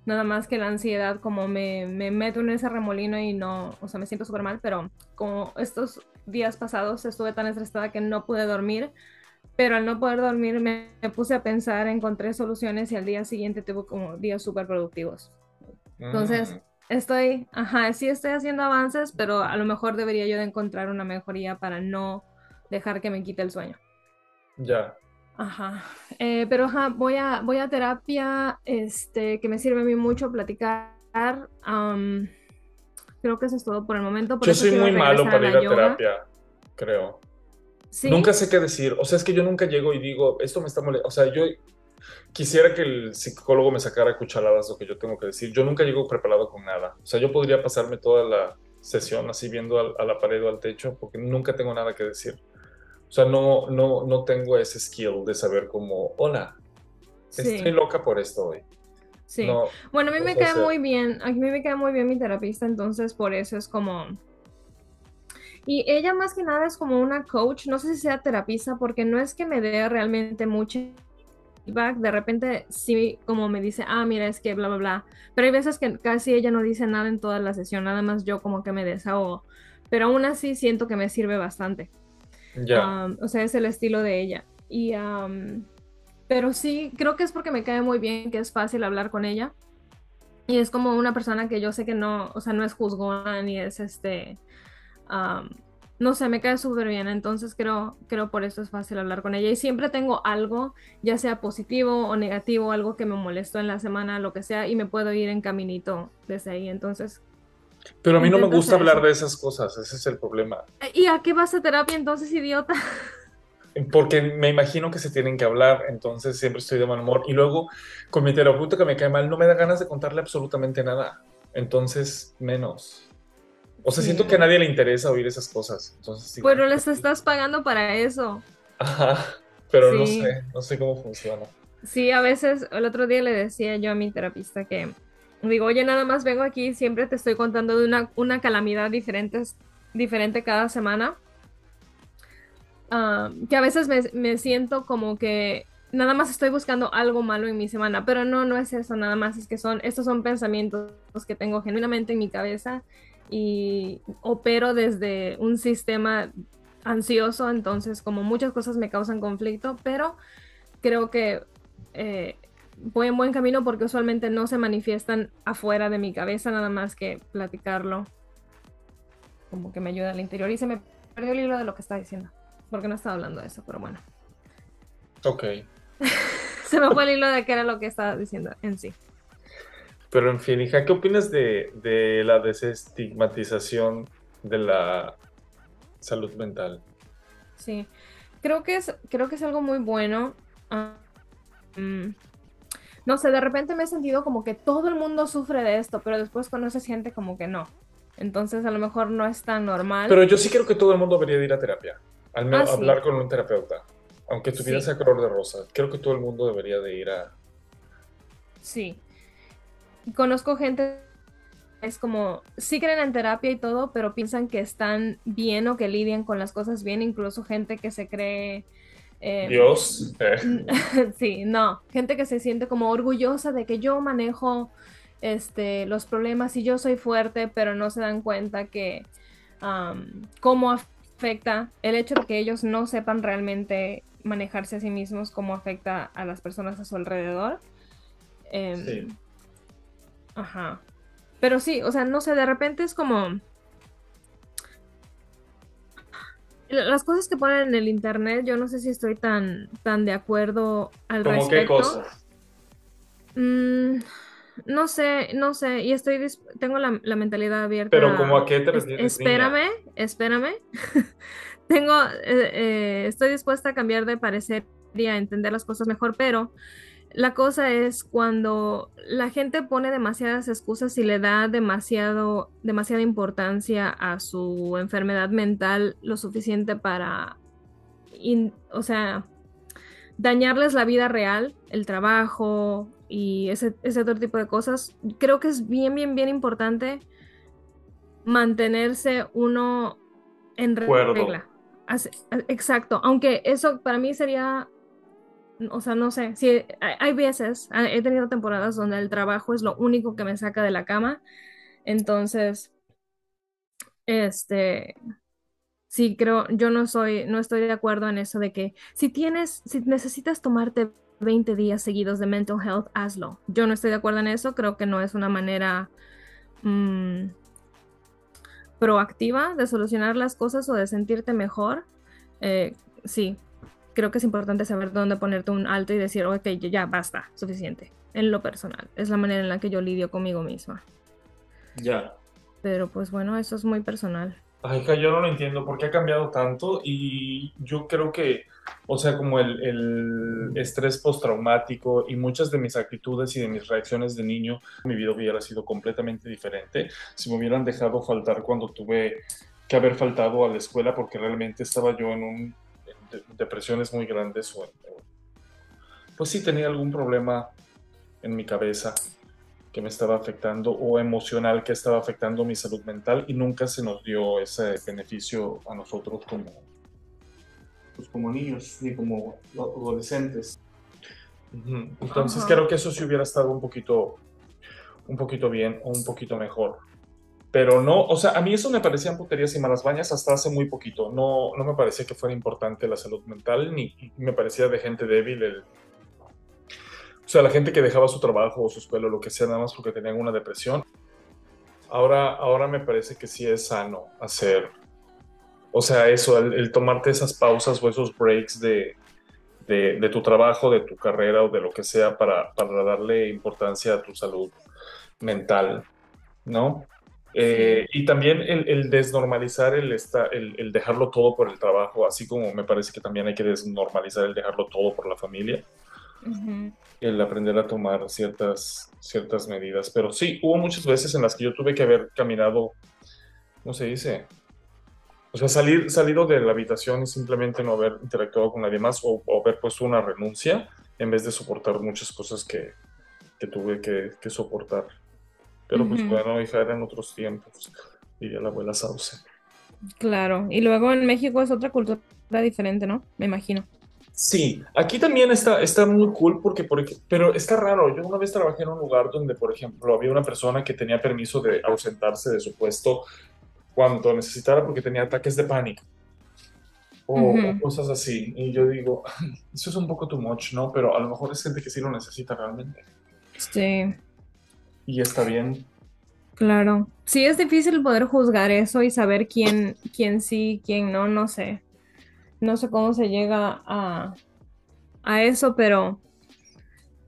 nada más que la ansiedad como me, me meto en ese remolino y no, o sea, me siento súper mal, pero como estos días pasados estuve tan estresada que no pude dormir. Pero al no poder dormir me, me puse a pensar, encontré soluciones y al día siguiente tuve como días súper productivos. Entonces, Mm, Estoy, ajá, sí estoy haciendo avances, pero a lo mejor debería yo de encontrar una mejoría para no dejar que me quite el sueño. ya. Ajá. Eh, pero ajá, voy a, voy a terapia, este, que me sirve a mí mucho platicar. am, creo que eso es todo por el momento. por Yo soy muy malo para ir a yoga. terapia, creo. ¿Sí? Nunca sé qué decir. O sea, es que yo nunca llego y digo, esto me está molestando. O sea, yo quisiera que el psicólogo me sacara cucharadas lo que yo tengo que decir. Yo nunca llego preparado con nada. O sea, yo podría pasarme toda la sesión así viendo al- a la pared o al techo porque nunca tengo nada que decir. O sea, no, no, no tengo ese skill de saber como, hola, Sí, estoy loca por esto hoy. sí. No, Bueno, a mí me cae hacer. muy bien, a mí me cae muy bien mi terapista, entonces por eso es como... Y ella más que nada es como una coach, no sé si sea terapista, porque no es que me dé realmente mucho feedback, de repente sí como me dice, ah, mira, es que bla, bla, bla, pero hay veces que casi ella no dice nada en toda la sesión, nada más yo como que me desahogo, pero aún así siento que me sirve bastante. ya. Um, o sea, es el estilo de ella. Y, um, pero sí, creo que es porque me cae muy bien, que es fácil hablar con ella. Y es como una persona que yo sé que no, o sea, no es juzgona ni es este, no sé, me cae súper bien, entonces creo, creo por eso es fácil hablar con ella. Y siempre tengo algo, ya sea positivo o negativo, algo que me molestó en la semana, lo que sea, y me puedo ir en caminito desde ahí. Entonces, Pero a mí no me gusta hablar eso. de esas cosas, ese es el problema. ¿y a qué vas a terapia entonces, idiota? Porque me imagino que se tienen que hablar, entonces siempre estoy de mal humor. Y luego, con mi terapeuta que me cae mal, no me da ganas de contarle absolutamente nada. Entonces, menos. O sea, Sí. siento que a nadie le interesa oír esas cosas. Entonces, sí. Pero les estás pagando para eso. Ajá, pero no Sí. sé, no sé cómo funciona. Sí, a veces, el otro día le decía yo a mi terapista que, digo, oye, nada más vengo aquí, siempre te estoy contando de una, una calamidad diferente, diferente cada semana. Ah, que a veces me, me siento como que nada más estoy buscando algo malo en mi semana, pero no, no es eso, nada más es que son, estos son pensamientos que tengo genuinamente en mi cabeza y opero desde un sistema ansioso, entonces como muchas cosas me causan conflicto, pero creo que eh, voy en buen camino porque usualmente no se manifiestan afuera de mi cabeza, nada más que platicarlo. Como que me ayuda al interior. Y se me perdió el hilo de lo que estaba diciendo, porque no estaba hablando de eso, pero bueno. Ok, Se me fue el hilo de qué era lo que estaba diciendo en sí. Pero en fin, hija, ¿qué opinas de, de la desestigmatización de la salud mental? Sí, creo que es, creo que es algo muy bueno. Ah, mm, no sé, de repente me he sentido como que todo el mundo sufre de esto, pero después conoces gente como que no. Entonces a lo mejor no es tan normal. Pero yo sí creo que todo el mundo debería de ir a terapia, al menos Ah, sí. hablar con un terapeuta. Aunque tu vida Sí. sea color de rosa, creo que todo el mundo debería de ir a... Sí. Conozco gente, es como, sí creen en terapia y todo, pero piensan que están bien o que lidian con las cosas bien, incluso gente que se cree... eh, Dios. eh, Sí, no, gente que se siente como orgullosa de que yo manejo este, los problemas y yo soy fuerte, pero no se dan cuenta que am, cómo afecta el hecho de que ellos no sepan realmente manejarse a sí mismos, cómo afecta a las personas a su alrededor. Em, Sí. Ajá. Pero sí, o sea, no sé, de repente es como... Las cosas que ponen en el internet, yo no sé si estoy tan, tan de acuerdo al ¿Cómo respecto. qué cosas? Mm, no sé, no sé, y estoy tengo la, la mentalidad abierta. Pero ¿cómo a qué te Es- refieres, niña? espérame, espérame. Tengo, eh, eh, estoy dispuesta a cambiar de parecer y a entender las cosas mejor, pero la cosa es cuando la gente pone demasiadas excusas y le da demasiado, demasiada importancia a su enfermedad mental, lo suficiente para, in- o sea, dañarles la vida real, el trabajo y ese, ese otro tipo de cosas. Creo que es bien, bien, bien importante mantenerse uno en regla. Exacto, aunque eso para mí sería, o sea, no sé, si hay, veces, he tenido temporadas donde el trabajo es lo único que me saca de la cama, entonces, este, sí creo, yo no soy, no estoy de acuerdo en eso de que si tienes, si necesitas tomarte 20 días seguidos de mental health, hazlo. Yo no estoy de acuerdo en eso, creo que no es una manera mm, proactiva de solucionar las cosas o de sentirte mejor. Eh, sí, creo que es importante saber dónde ponerte un alto y decir, ok, ya, basta, suficiente, en lo personal. Es la manera en la que yo lidio conmigo misma. Ya. Pero pues bueno, eso es muy personal. Ay, yo no lo entiendo por qué ha cambiado tanto y yo creo que, o sea, como el, el estrés postraumático y muchas de mis actitudes y de mis reacciones de niño, mi vida hubiera sido completamente diferente si me hubieran dejado faltar cuando tuve que haber faltado a la escuela porque realmente estaba yo en un de- depresiones muy grandes o pues sí tenía algún problema en mi cabeza que me estaba afectando o emocional que estaba afectando mi salud mental y nunca se nos dio ese beneficio a nosotros como, pues como niños ni como adolescentes. Entonces Ajá. creo que eso sí hubiera estado un poquito, un poquito bien o un poquito mejor. Pero no, o sea, a mí eso me parecían puterías y malas bañas hasta hace muy poquito. No, no me parecía que fuera importante la salud mental, ni me parecía de gente débil el O sea, la gente que dejaba su trabajo o su escuela o lo que sea, nada más porque tenían una depresión. Ahora, ahora me parece que sí es sano hacer, o sea, eso, el, tomarte esas pausas o esos breaks de, de, tu trabajo, de tu carrera o de lo que sea para, para darle importancia a tu salud mental, ¿no? Eh, y también el, desnormalizar el, el, dejarlo todo por el trabajo, así como me parece que también hay que desnormalizar el dejarlo todo por la familia. El aprender a tomar ciertas, ciertas medidas. Pero sí, hubo muchas veces en las que yo tuve que haber caminado, ¿cómo se dice? O sea, salir, salido de la habitación y simplemente no haber interactuado con nadie más o, haber puesto una renuncia en vez de soportar muchas cosas que, que tuve que, que soportar. Pero pues bueno, hija, eran otros tiempos, diría la abuela Sauce. Claro, y luego en México es otra cultura diferente, ¿no? Me imagino. Sí, aquí también está, está muy cool porque, porque, pero está raro. Yo una vez trabajé en un lugar donde, por ejemplo, había una persona que tenía permiso de ausentarse de su puesto cuando necesitara porque tenía ataques de pánico o, cosas así. Y yo digo, eso es un poco too much, ¿no? Pero a lo mejor es gente que sí lo necesita realmente. Sí y está bien. Claro. Sí, es difícil poder juzgar eso y saber quién, quién sí, quién no, no sé. No sé cómo se llega a, a eso, pero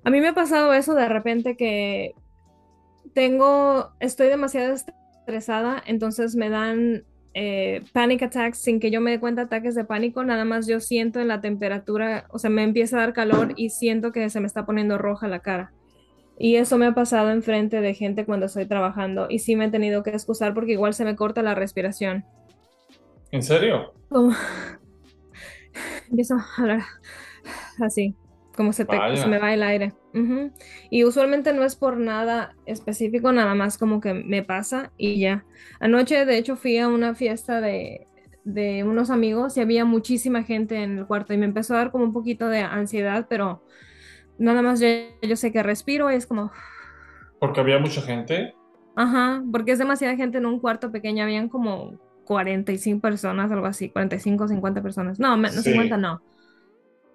a mí me ha pasado eso de repente que tengo, estoy demasiado estresada, entonces me dan eh, panic attacks sin que yo me dé cuenta ataques de pánico, nada más yo siento en la temperatura, o sea, me empieza a dar calor y siento que se me está poniendo roja la cara. Y eso me ha pasado enfrente de gente cuando estoy trabajando y sí me he tenido que excusar porque igual se me corta la respiración. ¿En serio? Empiezo a hablar así, como se, se me va el aire. Y usualmente no es por nada específico, nada más como que me pasa y ya. Anoche, de hecho, fui a una fiesta de, de unos amigos y había muchísima gente en el cuarto y me empezó a dar como un poquito de ansiedad, pero nada más yo, sé que respiro y es como... Porque había mucha gente. Ajá, porque es demasiada gente en un cuarto pequeño, habían como 45 personas, algo así, 45, 50 personas. No, no 50 no.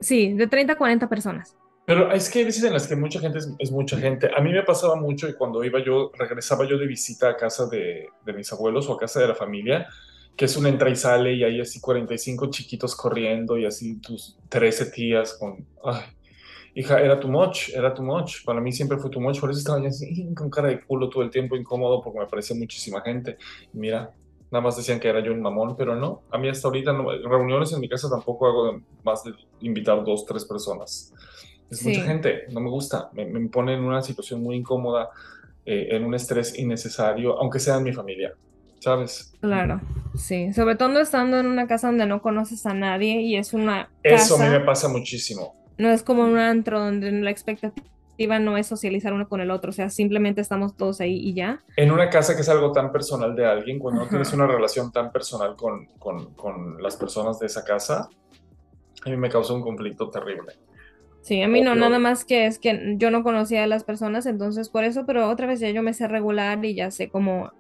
Sí, de 30 a 40 personas. Pero es que hay veces en las que mucha gente es, mucha gente. A mí me pasaba mucho y cuando iba yo, regresaba yo de visita a casa de, de, mis abuelos o a casa de la familia, que es una entra y sale y hay así 45 chiquitos corriendo y así tus 13 tías con... Ay, hija, era too much, era too much. Para mí siempre fue too much, por eso estaba ya así, con cara de culo todo el tiempo, incómodo, porque me parecía muchísima gente. Y mira, nada más decían que era yo un mamón, pero no, a mí hasta ahorita, reuniones en mi casa tampoco hago más de invitar dos, tres personas. Es mucha gente, no me gusta, me, me pone en una situación muy incómoda, eh, en un estrés innecesario, aunque sea en mi familia. ¿sabes? Claro, sí. Sobre todo estando en una casa donde no conoces a nadie y es una. Eso a mí me pasa muchísimo. No es como un antro donde la expectativa no es socializar uno con el otro, o sea, simplemente estamos todos ahí y ya. En una casa que es algo tan personal de alguien, cuando no tienes una relación tan personal con, con, con, las personas de esa casa, a mí me causa un conflicto terrible. Sí, a mí no, nada más que es que yo no conocía a las personas, entonces por eso, pero otra vez ya yo me sé regular y ya sé cómo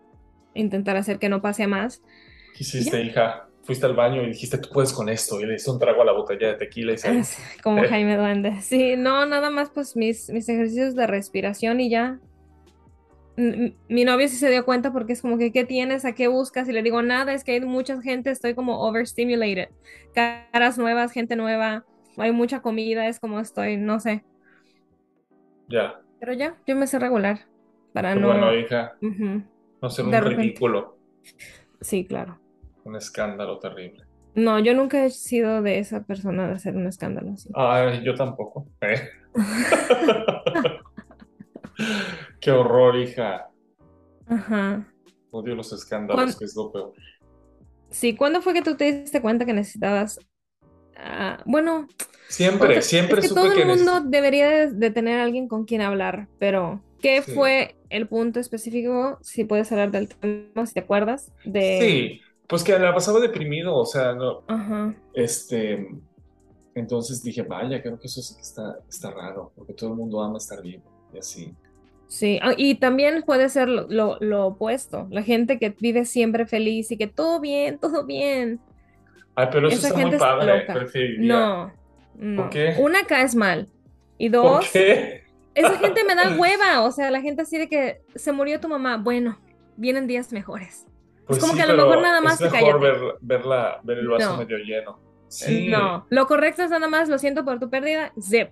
intentar hacer que no pase más. ¿Qué hiciste, hija? Fuiste al baño y dijiste, tú puedes con esto, y le diste un trago a la botella de tequila y se... Como Jaime Duende. Sí, no, nada más pues mis, mis ejercicios de respiración y ya. Mi novio sí se dio cuenta porque es como que, ¿qué tienes? ¿A qué buscas? Y le digo, nada, es que hay mucha gente, estoy como overstimulated. Caras nuevas, gente nueva, hay mucha comida, es como estoy, no sé. Ya. Pero ya, yo me sé regular. Para no... Bueno, hija. No ser un ridículo. Sí, claro un escándalo terrible. No, yo nunca he sido de esa persona de hacer un escándalo así. Ay, yo tampoco. ¿eh? Qué horror, hija. Ajá. Odio los escándalos, que es lo peor. Sí, ¿cuándo fue que tú te diste cuenta que necesitabas? Ah, bueno. Siempre, siempre es que todo el mundo debería de, tener alguien con quien hablar, pero ¿qué fue el punto específico? Si puedes hablar del tema, si te acuerdas. De... Sí, pues que la pasaba deprimido, o sea, no. Este. Entonces dije, vaya, creo que eso sí que está, está raro, porque todo el mundo ama estar vivo y así. Sí, ah, y también puede ser lo, lo, opuesto, la gente que vive siempre feliz y que todo bien, todo bien. Ay, pero eso está muy padre, No, no. ¿Por qué? Una caes mal. Y dos, ¿Por qué? esa gente me da hueva, o sea, la gente así de que se murió tu mamá, bueno, vienen días mejores. Pues es como sí, que a lo mejor nada más es mejor ver, el vaso No. medio lleno. Sí. No, lo correcto es nada más, lo siento por tu pérdida, zip.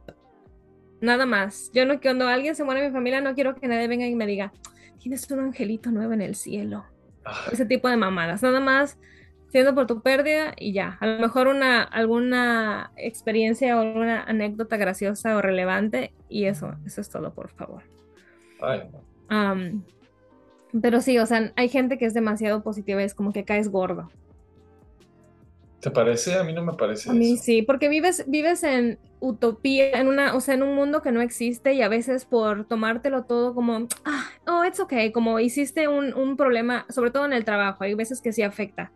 Nada más. Yo no, cuando alguien se muere en mi familia, no quiero que nadie venga y me diga, tienes un angelito nuevo en el cielo. Ah, Ese tipo de mamadas. Nada más, siento por tu pérdida y ya. A lo mejor una, alguna experiencia o alguna anécdota graciosa o relevante y eso, eso es todo, por favor. ay, no. Pero sí, o sea, hay gente que es demasiado positiva y es como que caes gordo. ¿Te parece? A mí no me parece A mí eso. sí, porque vives, vives en utopía, en una, o sea, en un mundo que no existe y a veces por tomártelo todo como, ah, oh, it's okay, como hiciste un, un problema, sobre todo en el trabajo, hay veces que sí afecta,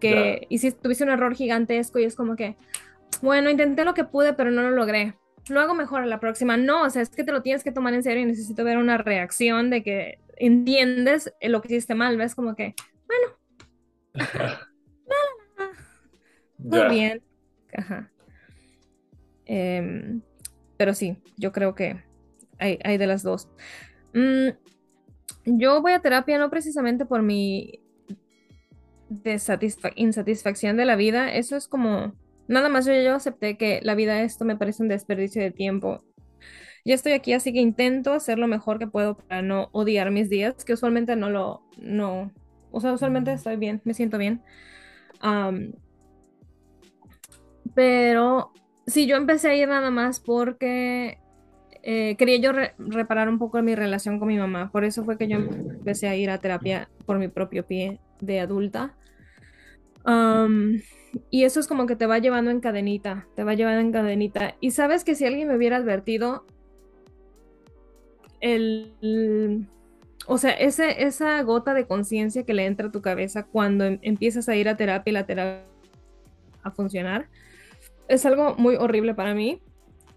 que hiciste, tuviste un error gigantesco y es como que, bueno, intenté lo que pude, pero no lo logré. Lo hago mejor a la próxima. No, o sea, es que te lo tienes que tomar en serio y necesito ver una reacción de que entiendes lo que hiciste mal, ¿ves? Como que, Todo Ya. bien. Ajá. Em, pero sí, yo creo que hay, hay de las dos. Mm, yo voy a terapia no precisamente por mi insatisfacción de la vida. Eso es como, nada más yo, yo acepté que la vida esto me parece un desperdicio de tiempo. Ya estoy aquí, así que intento hacer lo mejor que puedo para no odiar mis días, que usualmente no lo, no, o sea, usualmente estoy bien, me siento bien. Pero sí, yo empecé a ir nada más porque eh, quería yo re- reparar un poco mi relación con mi mamá. Por eso fue que yo empecé a ir a terapia por mi propio pie de adulta. Y eso es como que te va llevando en cadenita, te va llevando en cadenita. Y sabes que si alguien me hubiera advertido, el, el- o sea, ese, esa gota de conciencia que le entra a tu cabeza cuando em- empiezas a ir a terapia y la terapia a funcionar, es algo muy horrible para mí,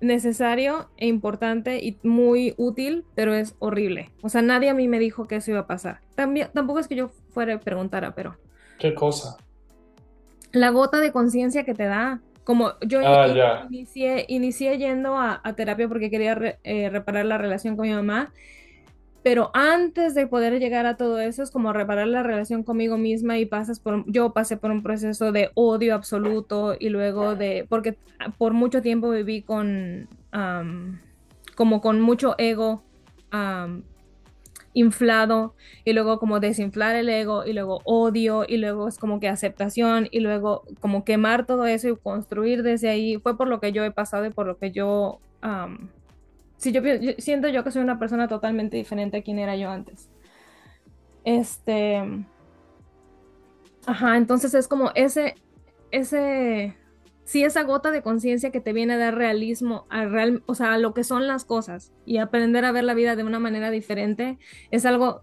necesario e importante y muy útil, pero es horrible. O sea, nadie a mí me dijo que eso iba a pasar. También, tampoco es que yo fuera y preguntara, pero ¿Qué cosa? la gota de conciencia que te da. Como yo Ah, in- ya. inicié, inicié yendo a, a terapia porque quería re- eh, reparar la relación con mi mamá, pero antes de poder llegar a todo eso es como reparar la relación conmigo misma y pasas por, yo pasé por un proceso de odio absoluto y luego de, porque por mucho tiempo viví con, como con mucho ego inflado y luego como desinflar el ego y luego odio y luego es como que aceptación y luego como quemar todo eso y construir desde ahí. Fue por lo que yo he pasado y por lo que yo sí yo, yo siento yo que soy una persona totalmente diferente a quien era yo antes. Este ajá entonces es como ese ese sí esa gota de conciencia que te viene a dar realismo a real, o sea, a lo que son las cosas y aprender a ver la vida de una manera diferente es algo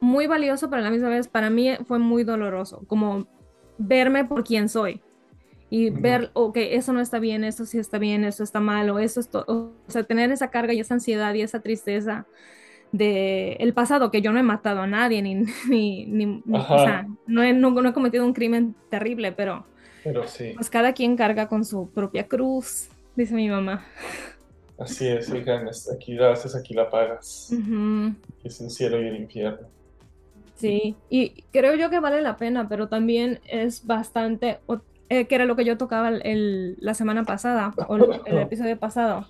muy valioso, pero a la misma vez para mí fue muy doloroso, como verme por quien soy y ver, ok, eso no está bien, eso sí está bien, eso está mal, o eso es to- o sea, tener esa carga y esa ansiedad y esa tristeza de el pasado, que yo no he matado a nadie, ni, ni, ni- o sea, no he, no, no he cometido un crimen terrible, pero Pero sí, pues cada quien carga con su propia cruz, dice mi mamá. así es, hija. Aquí la haces, aquí la pagas. Es el cielo y el infierno. Sí, y creo yo que vale la pena, pero también es bastante, eh, que era lo que yo tocaba el- la semana pasada, o el, el episodio pasado,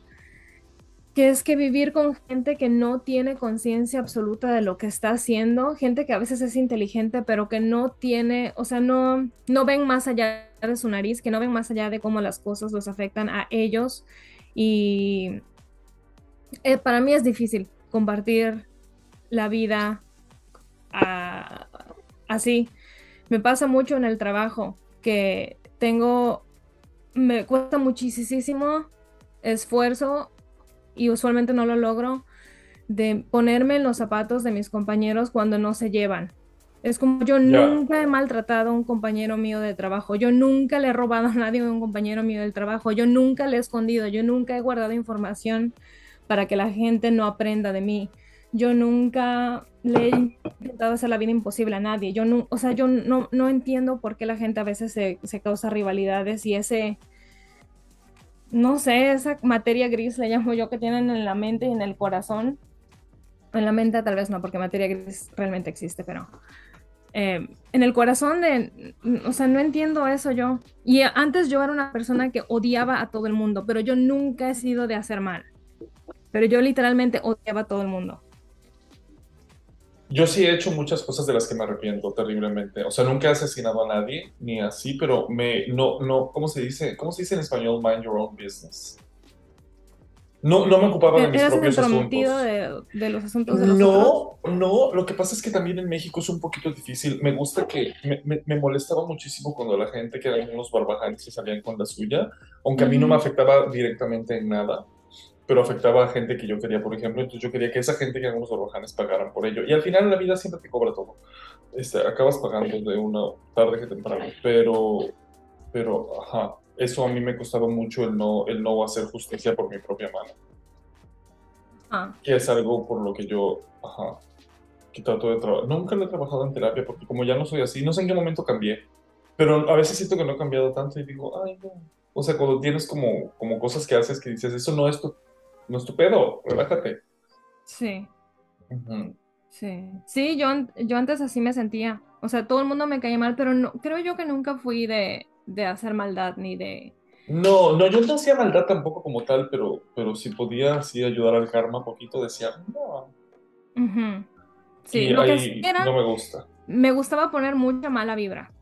que es que vivir con gente que no tiene conciencia absoluta de lo que está haciendo, gente que a veces es inteligente, pero que no tiene, o sea, no, no ven más allá de su nariz, que no ven más allá de cómo las cosas los afectan a ellos. Y eh, para mí es difícil compartir la vida a- así. Me pasa mucho en el trabajo que tengo, me cuesta muchísimo esfuerzo y usualmente no lo logro de ponerme en los zapatos de mis compañeros cuando no se llevan. Es como yo nunca he maltratado a un compañero mío de trabajo, yo nunca le he robado a nadie a un compañero mío del trabajo, yo nunca le he escondido, yo nunca he guardado información para que la gente no aprenda de mí. Yo nunca le he intentado hacer la vida imposible a nadie. Yo no, o sea, yo no, no entiendo por qué la gente a veces se, se causa rivalidades y ese no sé, esa materia gris le llamo yo que tienen en la mente y en el corazón. En la mente tal vez no, porque materia gris realmente existe, pero eh, en el corazón de, o sea, no entiendo eso yo. Y antes yo era una persona que odiaba a todo el mundo, pero yo nunca he sido de hacer mal. Pero yo literalmente odiaba a todo el mundo. Yo sí he hecho muchas cosas de las que me arrepiento terriblemente. O sea, nunca he asesinado a nadie, ni así, pero me, no, no, ¿cómo se dice? ¿Cómo se dice en español? Mind your own business. No, no me ocupaba de mis propios asuntos. De, de, los asuntos de los No, no, lo que pasa es que también en México es un poquito difícil. Me gusta que, me, me, molestaba muchísimo cuando la gente que eran unos barbajantes se salían con la suya, aunque a mí no me afectaba directamente en nada pero afectaba a gente que yo quería, por ejemplo. Entonces yo quería que esa gente que eran unos orbajanes pagaran por ello. Y al final en la vida siempre te cobra todo. Este, acabas pagando de una tarde que temprano. Pero, pero, ajá, eso a mí me costaba mucho el no, el no hacer justicia por mi propia mano. Ah. Que es algo por lo que yo, ajá, que trato de trabajar. Nunca lo he trabajado en terapia porque como ya no soy así, no sé en qué momento cambié. Pero a veces siento que no he cambiado tanto y digo, ay, no. O sea, cuando tienes como, como cosas que haces que dices, eso no es tu no es tu pedo, relájate. Sí. Sí. Sí, yo, yo antes así me sentía. O sea, todo el mundo me caía mal, pero no, creo yo que nunca fui de, hacer maldad ni de. No, no, yo no hacía maldad tampoco como tal, pero, pero si podía así ayudar al karma un poquito, decía, no. Sí, lo que era, no me gusta. Me gustaba poner mucha mala vibra,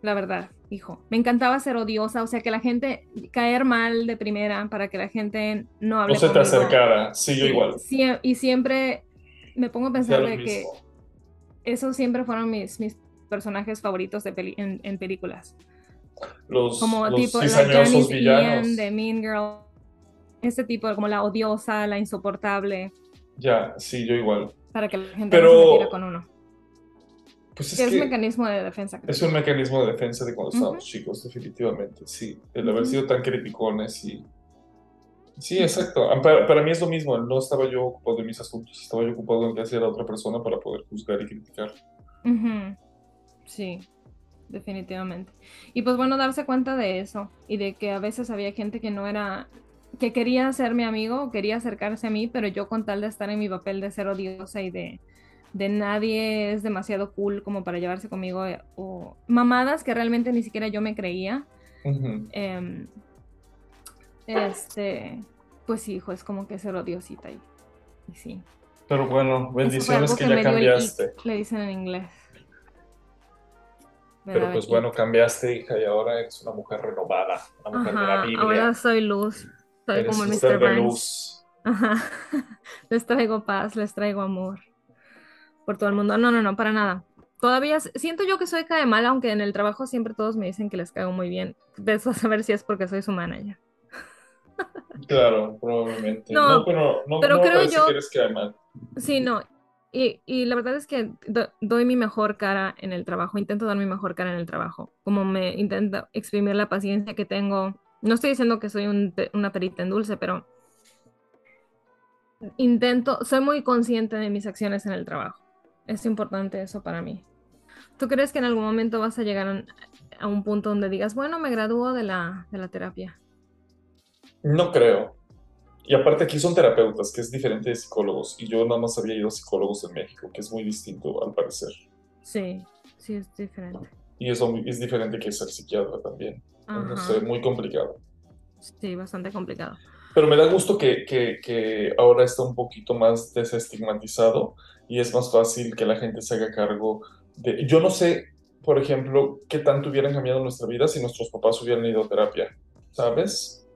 la verdad hijo. Me encantaba ser odiosa, o sea, que la gente caer mal de primera para que la gente no hable. No se te acercara, sí, yo igual. y siempre me pongo a pensar de que esos siempre fueron mis, mis personajes favoritos de en, películas. Los, como tipo la Janice villanos. de Mean Girl. Este tipo, como la odiosa, la insoportable. Ya, sí, yo igual. Para que la gente no se metiera con uno. Pues es, un mecanismo de defensa. Es un mecanismo de defensa de cuando estábamos chicos, definitivamente, sí. El haber sido tan criticones y... Sí, exacto. Ah, para, mí es lo mismo, no estaba yo ocupado de mis asuntos, estaba yo ocupado en que hacía la otra persona para poder juzgar y criticar. Sí, definitivamente. Y pues bueno, darse cuenta de eso y de que a veces había gente que no era, que quería ser mi amigo, quería acercarse a mí, pero yo con tal de estar en mi papel de ser odiosa y de de nadie es demasiado cool como para llevarse conmigo eh, o mamadas que realmente ni siquiera yo me creía. Em, este, pues sí, hijo, es como que ser odiosita y, y sí. Pero bueno, bendiciones que, ya cambiaste. le dicen en inglés. Pero pues bueno, cambiaste, hija, y ahora eres una mujer renovada, una mujer de la Biblia. Ahora soy luz, soy como el Mr. Burns. luz. Ajá. les traigo paz, les traigo amor por todo el mundo. No, no, no, para nada. Todavía siento yo que soy cae mal, aunque en el trabajo siempre todos me dicen que les caigo muy bien. De eso a saber si es porque soy su manager. Claro, probablemente. No, pero, no, pero creo yo. Que mal. Sí, no. Y, y, la verdad es que doy mi mejor cara en el trabajo, intento dar mi mejor cara en el trabajo, como me intento exprimir la paciencia que tengo. No estoy diciendo que soy un, una perita en dulce, pero intento, soy muy consciente de mis acciones en el trabajo es importante eso para mí. ¿Tú crees que en algún momento vas a llegar a un punto donde digas, bueno, me gradúo de la, de la terapia? No creo. Y aparte aquí son terapeutas, que es diferente de psicólogos. Y yo nada más había ido a psicólogos en México, que es muy distinto al parecer. Sí, sí, es diferente. Y eso es diferente que ser psiquiatra también. No sé, muy complicado. Sí, bastante complicado. Pero me da gusto que, que, que ahora está un poquito más desestigmatizado y es más fácil que la gente se haga cargo de... Yo no sé, por ejemplo, qué tanto hubieran cambiado nuestra vida si nuestros papás hubieran ido a terapia, ¿sabes?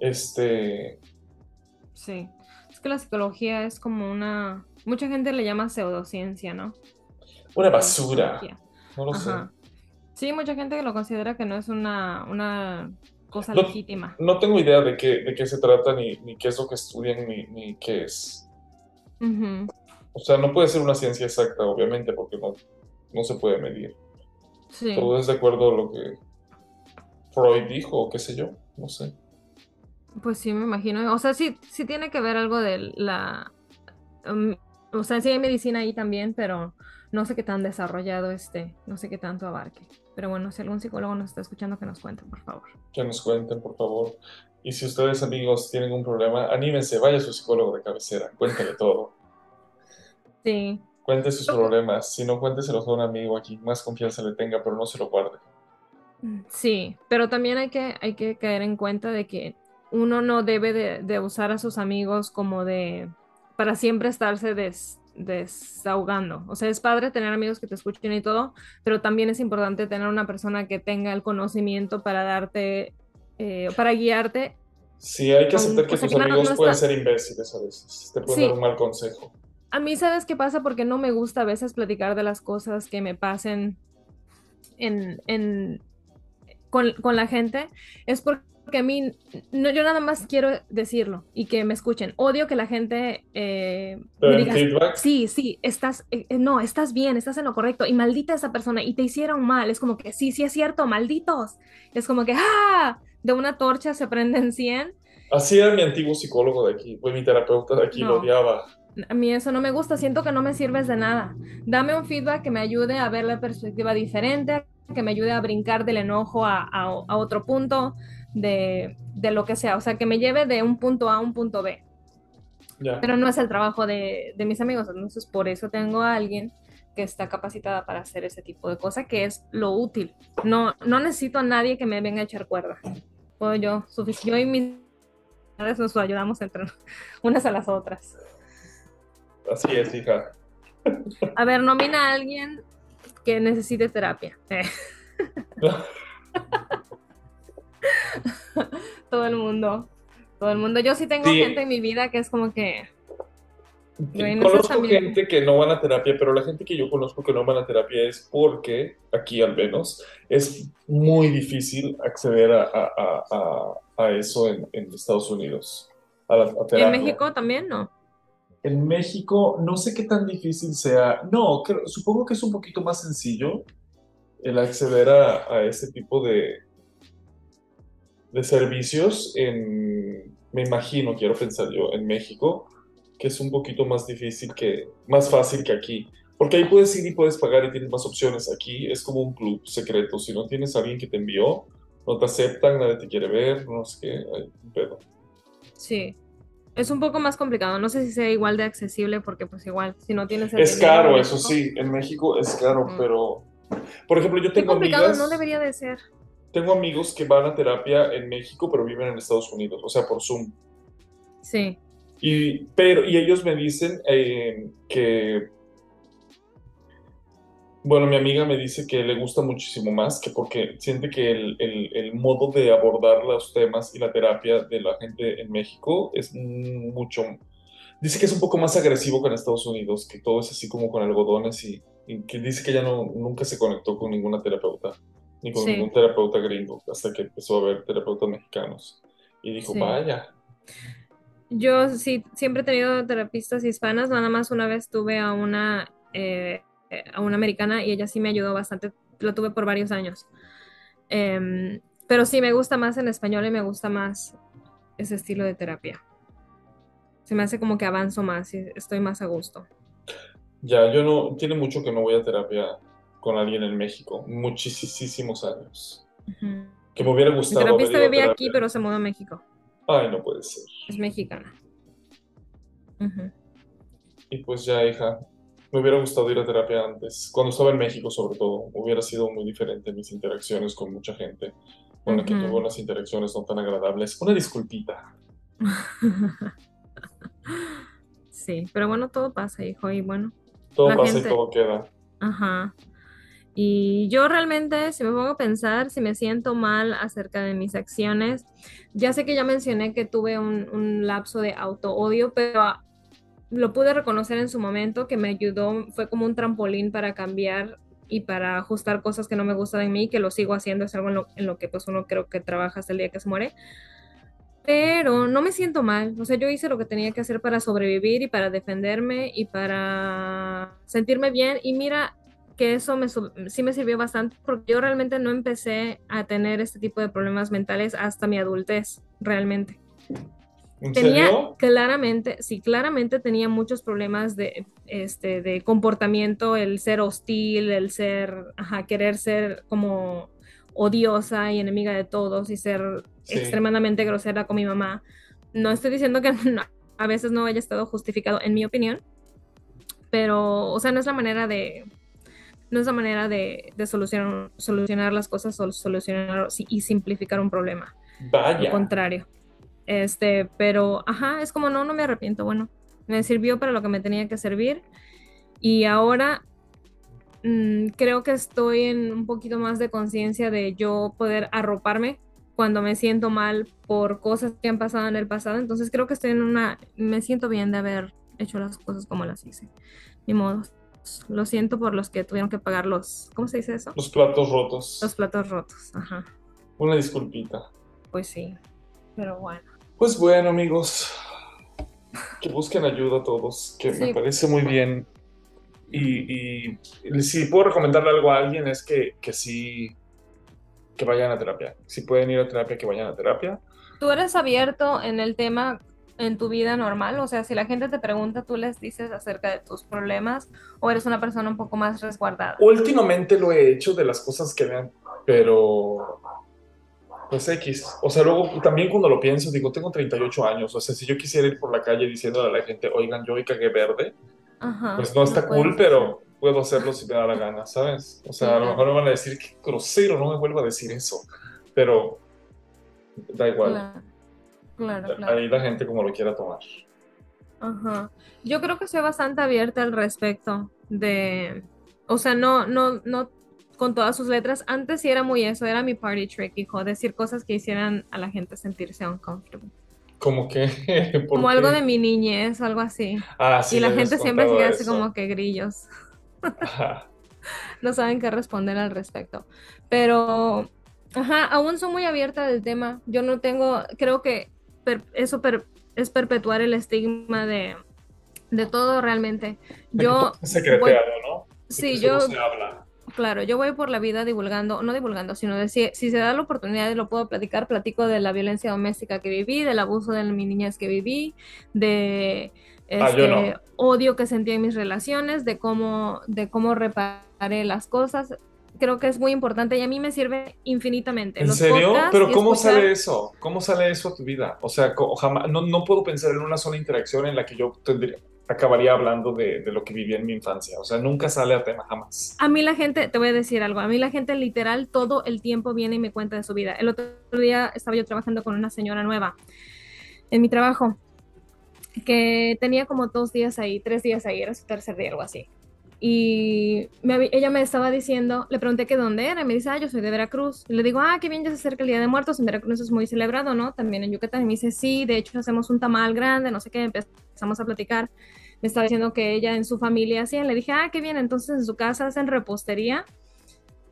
Este... Sí, es que la psicología es como una... Mucha gente le llama pseudociencia, ¿no? Una basura. No lo sé. Sí, mucha gente lo considera que no es una, una cosa legítima. No tengo idea de qué, de qué se trata, ni, ni qué es lo que estudian, ni, ni qué es. O sea, no puede ser una ciencia exacta, obviamente, porque no, no se puede medir. Todo es de acuerdo a lo que Freud dijo, o qué sé yo, no sé. Pues sí, me imagino. O sea, sí, sí tiene que ver algo de la... Um, o sea, sí hay medicina ahí también, pero no sé qué tan desarrollado esté, no sé qué tanto abarque. Pero bueno, si algún psicólogo nos está escuchando, que nos cuenten, por favor. Que nos cuenten, por favor. Y si ustedes, amigos, tienen un problema, anímense, vaya a su psicólogo de cabecera, cuéntale todo. Sí. Cuente sus problemas. Si no, cuénteselos a un amigo aquí, más confianza le tenga, pero no se lo guarde. Sí, pero también hay que, hay que caer en cuenta de que uno no debe de, de usar a sus amigos como de para siempre estarse des, desahogando. O sea, es padre tener amigos que te escuchen y todo, pero también es importante tener una persona que tenga el conocimiento para darte, eh, para guiarte. Sí, hay que aceptar que tus amigos pueden ser imbéciles a veces, te pueden dar un mal consejo. A mí, ¿sabes qué pasa? Porque no me gusta a veces platicar de las cosas que me pasen en, en con, con la gente. Es porque porque a mí, no, yo nada más quiero decirlo y que me escuchen. Odio que la gente eh, me diga, sí, sí, estás, eh, eh, no, estás bien, estás en lo correcto y maldita esa persona y te hicieron mal. Es como que sí, sí es cierto, malditos. Es como que, ¡ah! De una torcha se prenden 100. Así era mi antiguo psicólogo de aquí, fue mi terapeuta de aquí, lo odiaba. A mí eso no me gusta, siento que no me sirves de nada. Dame un feedback que me ayude a ver la perspectiva diferente, que me ayude a brincar del enojo a, a otro punto de, lo que sea, o sea, que me lleve de un punto A a un punto B. Pero no es el trabajo de, mis amigos, entonces por eso tengo a alguien que está capacitada para hacer ese tipo de cosas, que es lo útil. No, no necesito a nadie que me venga a echar cuerda. Puedo yo, yo y mis nos ayudamos entre unas a las otras. Así es, hija. A ver, nomina a alguien que necesite terapia. todo el mundo. Todo el mundo. Yo sí tengo gente en mi vida que es como que. Conozco gente que no van a terapia, pero la gente que yo conozco que no van a terapia es porque, aquí al menos, es muy difícil acceder a, eso en, Estados Unidos. ¿En México también no? En México no sé qué tan difícil sea. No, supongo que es un poquito más sencillo el acceder a ese tipo de, de servicios en, me imagino, quiero pensar yo, en México, que es un poquito más difícil que, más fácil que aquí. Porque ahí puedes ir y puedes pagar y tienes más opciones. Aquí es como un club secreto. Si no tienes a alguien que te envió, no te aceptan, nadie te quiere ver, no sé qué, pero... Sí. Es un poco más complicado. No sé si sea igual de accesible porque pues igual, si no tienes... es caro, eso sí. En México es caro, pero... Por ejemplo, yo tengo... Qué complicado no debería de ser. Tengo amigos que van a terapia en México, pero viven en Estados Unidos, o sea, por Zoom. Sí. Y, pero, y ellos me dicen eh, que, bueno, mi amiga me dice que le gusta muchísimo más, que porque siente que el, el, el, modo de abordar los temas y la terapia de la gente en México es mucho, dice que es un poco más agresivo que en Estados Unidos, que todo es así como con algodones y, y que dice que ya no, nunca se conectó con ninguna terapeuta ni con ningún terapeuta gringo, hasta que empezó a ver terapeutas mexicanos. Y dijo, vaya. Yo sí, siempre he tenido terapistas hispanas, nada más una vez tuve a una, eh, a una americana y ella sí me ayudó bastante, lo tuve por varios años. Em, pero sí, me gusta más en español y me gusta más ese estilo de terapia. Se me hace como que avanzo más y estoy más a gusto. Ya, yo no, tiene mucho que no voy a terapia con alguien en México, muchísimos años. Que me hubiera gustado. Mi terapista vivía aquí, pero se mudó a México. Ay, no puede ser. Es mexicana. Y pues ya, hija, me hubiera gustado ir a terapia antes. Cuando estaba en México, sobre todo, hubiera sido muy diferente mis interacciones con mucha gente. Con la que tuve unas interacciones no tan agradables. Una disculpita. sí, pero bueno, todo pasa, hijo, y bueno. Todo pasa y todo queda. Ajá. Y yo realmente, si me pongo a pensar, si me siento mal acerca de mis acciones, ya sé que ya mencioné que tuve un, lapso de auto-odio, pero lo pude reconocer en su momento, que me ayudó, fue como un trampolín para cambiar y para ajustar cosas que no me gustan en mí, que lo sigo haciendo, es algo en lo, en lo que pues uno creo que trabaja hasta el día que se muere. Pero no me siento mal, o sea, yo hice lo que tenía que hacer para sobrevivir y para defenderme y para sentirme bien. Y mira, que eso me, sí me sirvió bastante porque yo realmente no empecé a tener este tipo de problemas mentales hasta mi adultez, realmente. ¿En Tenía serio? claramente, sí, claramente tenía muchos problemas de, este, de comportamiento, el ser hostil, el ser, ajá, querer ser como odiosa y enemiga de todos y ser Sí. extremadamente grosera con mi mamá. No estoy diciendo que no- a veces no haya estado justificado, en mi opinión, pero, o sea, no es la manera de, no es la manera de, de solucionar, solucionar las cosas o solucionar y simplificar un problema. Al Vaya. contrario. Este, pero, ajá, es como no, no me arrepiento. Bueno, me sirvió para lo que me tenía que servir. Y ahora mm, creo que estoy en un poquito más de conciencia de yo poder arroparme cuando me siento mal por cosas que han pasado en el pasado. Entonces creo que estoy en una, me siento bien de haber hecho las cosas como las hice. Ni modo. Lo siento por los que tuvieron que pagar los, ¿cómo se dice eso? Los platos rotos. Los platos rotos. Ajá. Una disculpita. Pues sí. Pero bueno. Pues bueno, amigos, que busquen ayuda a todos, que me parece muy bien. Y, y si puedo recomendarle algo a alguien es que, que sí, que vayan a terapia. Si pueden ir a terapia, que vayan a terapia. ¿Tú eres abierto en el tema en tu vida normal? O sea, si la gente te pregunta, tú les dices acerca de tus problemas o eres una persona un poco más resguardada. Últimamente lo he hecho de las cosas que vean, pero pues X. O sea, luego también cuando lo pienso, digo, tengo 38 años. O sea, si yo quisiera ir por la calle diciéndole a la gente, oigan, yo hoy cagué verde, Ajá. pues no está puedes cool, pero puedo hacerlo si me da la gana, ¿sabes? O sea, a lo mejor me van a decir que grosero, no me vuelva a decir eso, pero da igual. Claro, claro, claro. Ahí la gente como lo quiera tomar. Ajá. Yo creo que soy bastante abierta al respecto de, o sea, no, no, no con todas sus letras. Antes sí era muy eso, era mi party trick, hijo, decir cosas que hicieran a la gente sentirse uncomfortable. Como que... ¿por Como qué? algo de mi niñez, algo así. Ah, sí, y la gente siempre se queda así como que grillos. Ajá. no saben qué responder al respecto. Pero, ajá, aún soy muy abierta del tema. Yo no tengo, creo que per- eso per- es perpetuar el estigma de, de todo realmente. Yo, secreteado, ¿no? Sí, yo, solo se habla. claro, yo voy por la vida divulgando, no divulgando, sino de si, si se da la oportunidad y lo puedo platicar, platico de la violencia doméstica que viví, del abuso de mi niñez que viví, de Ah, este no. odio que sentí en mis relaciones, de cómo, de cómo reparé las cosas. Creo que es muy importante y a mí me sirve infinitamente. ¿En Los serio? Pero ¿cómo escuchar- sale eso? ¿Cómo sale eso a tu vida? O sea, jamás, no, no puedo pensar en una sola interacción en la que yo tendría, acabaría hablro de, de lo que viví en mi infancia. O sea, nunca sale a tema, jamás. A mí la gente, te voy a decir algo, a mí la gente literal todo el tiempo viene y me cuenta de su vida. El otro día estaba yo trabajando con una señora nueva en mi trabajo, que tenía como dos días ahí, tres días ahí, era su tercer día, algo así. Y me ella me estaba diciendo, le pregunté que dónde era, y me dice, ah, yo soy de Veracruz. Y le digo, ah, qué bien, ya se acerca el Día de Muertos, en Veracruz es muy celebrado, ¿no? También en Yucatán. Y me dice, sí, de hecho hacemos un tamal grande, no sé qué, empezamos a platicar. Me estaba diciendo que ella en su familia hacían, le dije, ah, qué bien, entonces en su casa hacen repostería.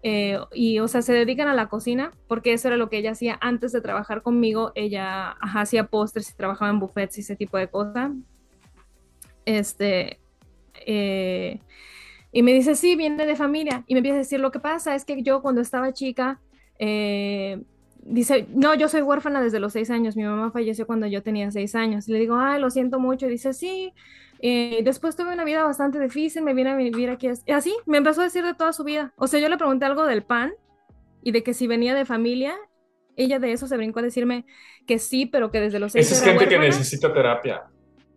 eh, y, o sea, se dedican a la cocina, porque eso era lo que ella hacía antes de trabajar conmigo. Ella ajá, hacía postres y trabajaba en buffets y ese tipo de cosas. Este, eh, y me dice, sí, viene de familia. Y me empieza a decir, lo que pasa es que yo cuando estaba chica, eh, dice, no, yo soy huérfana desde los seis años. Mi mamá falleció cuando yo tenía seis años. Y le digo, ay, lo siento mucho. Y dice, sí. eh, después tuve una vida bastante difícil, me vine a vivir aquí. Y así, me empezó a decir de toda su vida. O sea, yo le pregunté algo del pan y de que si venía de familia. Ella de eso se brincó a decirme que sí, pero que desde los seis Esa es gente que huérfana necesita terapia.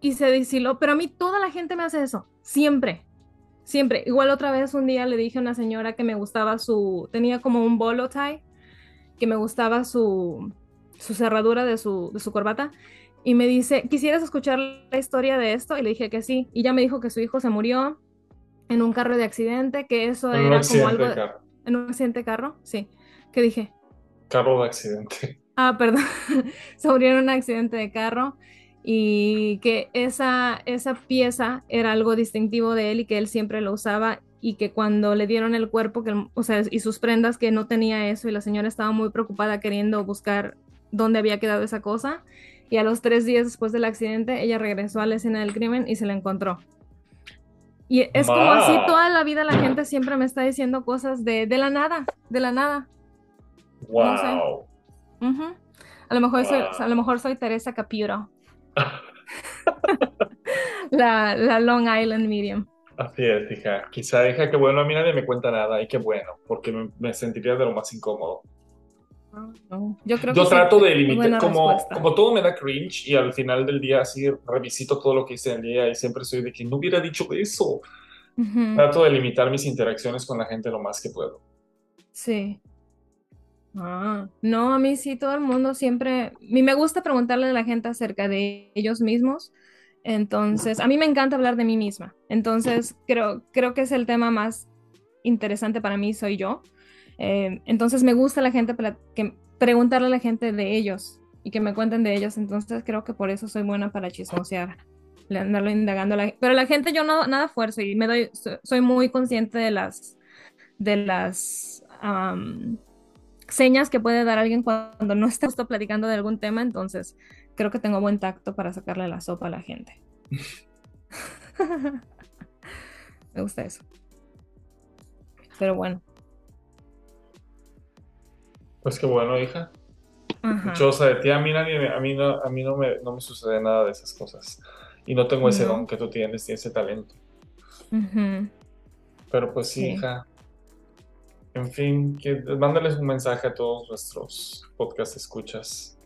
y se deshiló. Pero a mí toda la gente me hace eso, siempre, siempre. Igual otra vez un día le dije a una señora que me gustaba su, tenía como un bolo tie, que me gustaba su, su cerradura de su, de su corbata. Y me dice, ¿quisieras escuchar la historia de esto? Y le dije que sí. Y ya me dijo que su hijo se murió en un carro de accidente, que eso En era como algo... de carro. En un accidente de carro, sí. ¿Qué dije? Carro de accidente. Ah, perdón. Se murió en un accidente de carro y que esa, esa pieza era algo distintivo de él y que él siempre lo usaba y que cuando le dieron el cuerpo, que, o sea, y sus prendas, que no tenía eso y la señora estaba muy preocupada queriendo buscar dónde había quedado esa cosa. Y a los tres días después del accidente, ella regresó a la escena del crimen y se la encontró. Y es como así toda la vida la gente siempre me está diciendo cosas de, de la nada, de la nada. Wow. No sé. Ujú. A lo mejor soy, a lo mejor soy Teresa Capiro. la, la Long Island Medium. Así es, hija. Quizá, hija, que bueno, a mí nadie me cuenta nada y qué bueno, porque me, me sentiría de lo más incómodo. Ah, no. Yo creo Yo que trato de limitar, como, respuesta. como todo me da cringe y al final del día así revisito todo lo que hice en el día y siempre soy de que no hubiera dicho eso. Trato de limitar mis interacciones con la gente lo más que puedo. Sí. Ah, no, a mí sí, todo el mundo siempre, a me gusta preguntarle a la gente acerca de ellos mismos. Entonces, a mí me encanta hablar de mí misma. Entonces, creo, creo que es el tema más interesante para mí, soy yo. Eh, entonces, me gusta la gente que, preguntarle a la gente de ellos y que me cuenten de ellos. Entonces, creo que por eso soy buena para chismosear, andarlo indagando. pero la gente yo no, nada fuerzo y me doy, so- soy muy consciente de las, de las señas que puede dar alguien cuando no está justo platicando de algún tema. Entonces, creo que tengo buen tacto para sacarle la sopa a la gente. Me gusta eso. Pero bueno. Pues qué bueno, hija. Ajá. Dichosa de ti. A mí, nadie a mí, no, a mí no, me, no me sucede nada de esas cosas. Y no tengo ese No. don que tú tienes, y ese talento. Pero pues sí, Sí. hija. En fin, que, mándales un mensaje a todos nuestros podcast escuchas.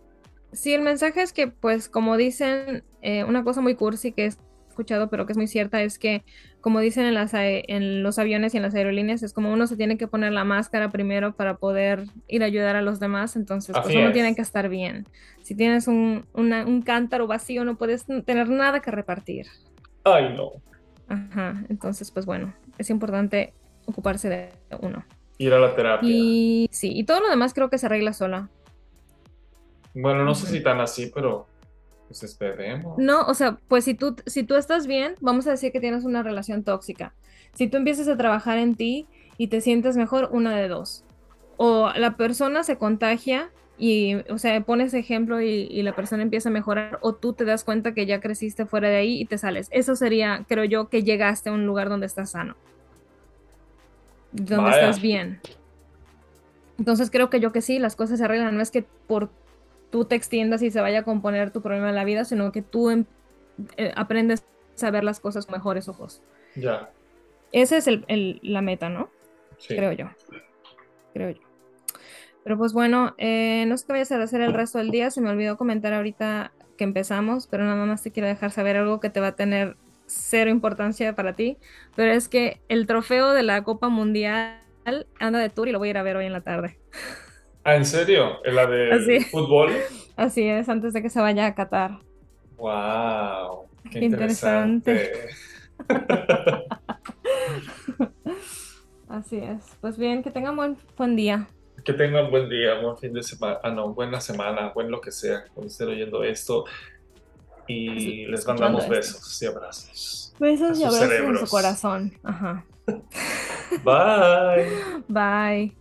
Sí, el mensaje es que, pues, como dicen, eh, una cosa muy cursi que he escuchado, pero que es muy cierta, es que, como dicen en las, en los aviones y en las aerolíneas, es como uno se tiene que poner la máscara primero para poder ir a ayudar a los demás, entonces, pues uno es. tiene que estar bien. Si tienes un, una- un cántaro vacío, no puedes tener nada que repartir. Ay, no. Ajá, entonces, pues bueno, es importante ocuparse de uno. Ir a la terapia. Y sí, y todo lo demás creo que se arregla sola. Bueno, no sé si tan así, pero pues esperemos. No, o sea, pues si tú, si tú estás bien, vamos a decir que tienes una relación tóxica. Si tú empiezas a trabajar en ti y te sientes mejor, una de dos. O la persona se contagia y, o sea, pones ejemplo y, y la persona empieza a mejorar, o tú te das cuenta que ya creciste fuera de ahí y te sales. Eso sería, creo yo, que llegaste a un lugar donde estás sano. Donde Vaya. estás bien. Entonces creo que yo que sí, las cosas se arreglan. No es que por tú te extiendas y se vaya a componer tu problema de la vida, sino que tú em- eh, aprendes a ver las cosas con mejores ojos. Ya, Esa es el- el- la meta, ¿no? sí. Creo yo. Creo yo. Pero pues bueno, eh, no sé qué vayas a hacer el resto del día. Se me olvidó comentar ahorita que empezamos, pero nada más te quiero dejar saber algo que te va a tener cero importancia para ti. Pero es que el trofeo de la Copa Mundial anda de tour y lo voy a ir a ver hoy en la tarde. Ah, ¿en serio? ¿En la de Así. fútbol? Así es, antes de que se vaya a Qatar. Wow, qué Qué interesante. interesante. Así es. Pues bien, que tengan buen, buen día. Que tengan buen día, buen fin de semana, ah no, buena semana, buen lo que sea, cuando estén oyendo esto. Y les mandamos besos y abrazos. Besos y abrazos en su corazón. Ajá. Bye. Bye.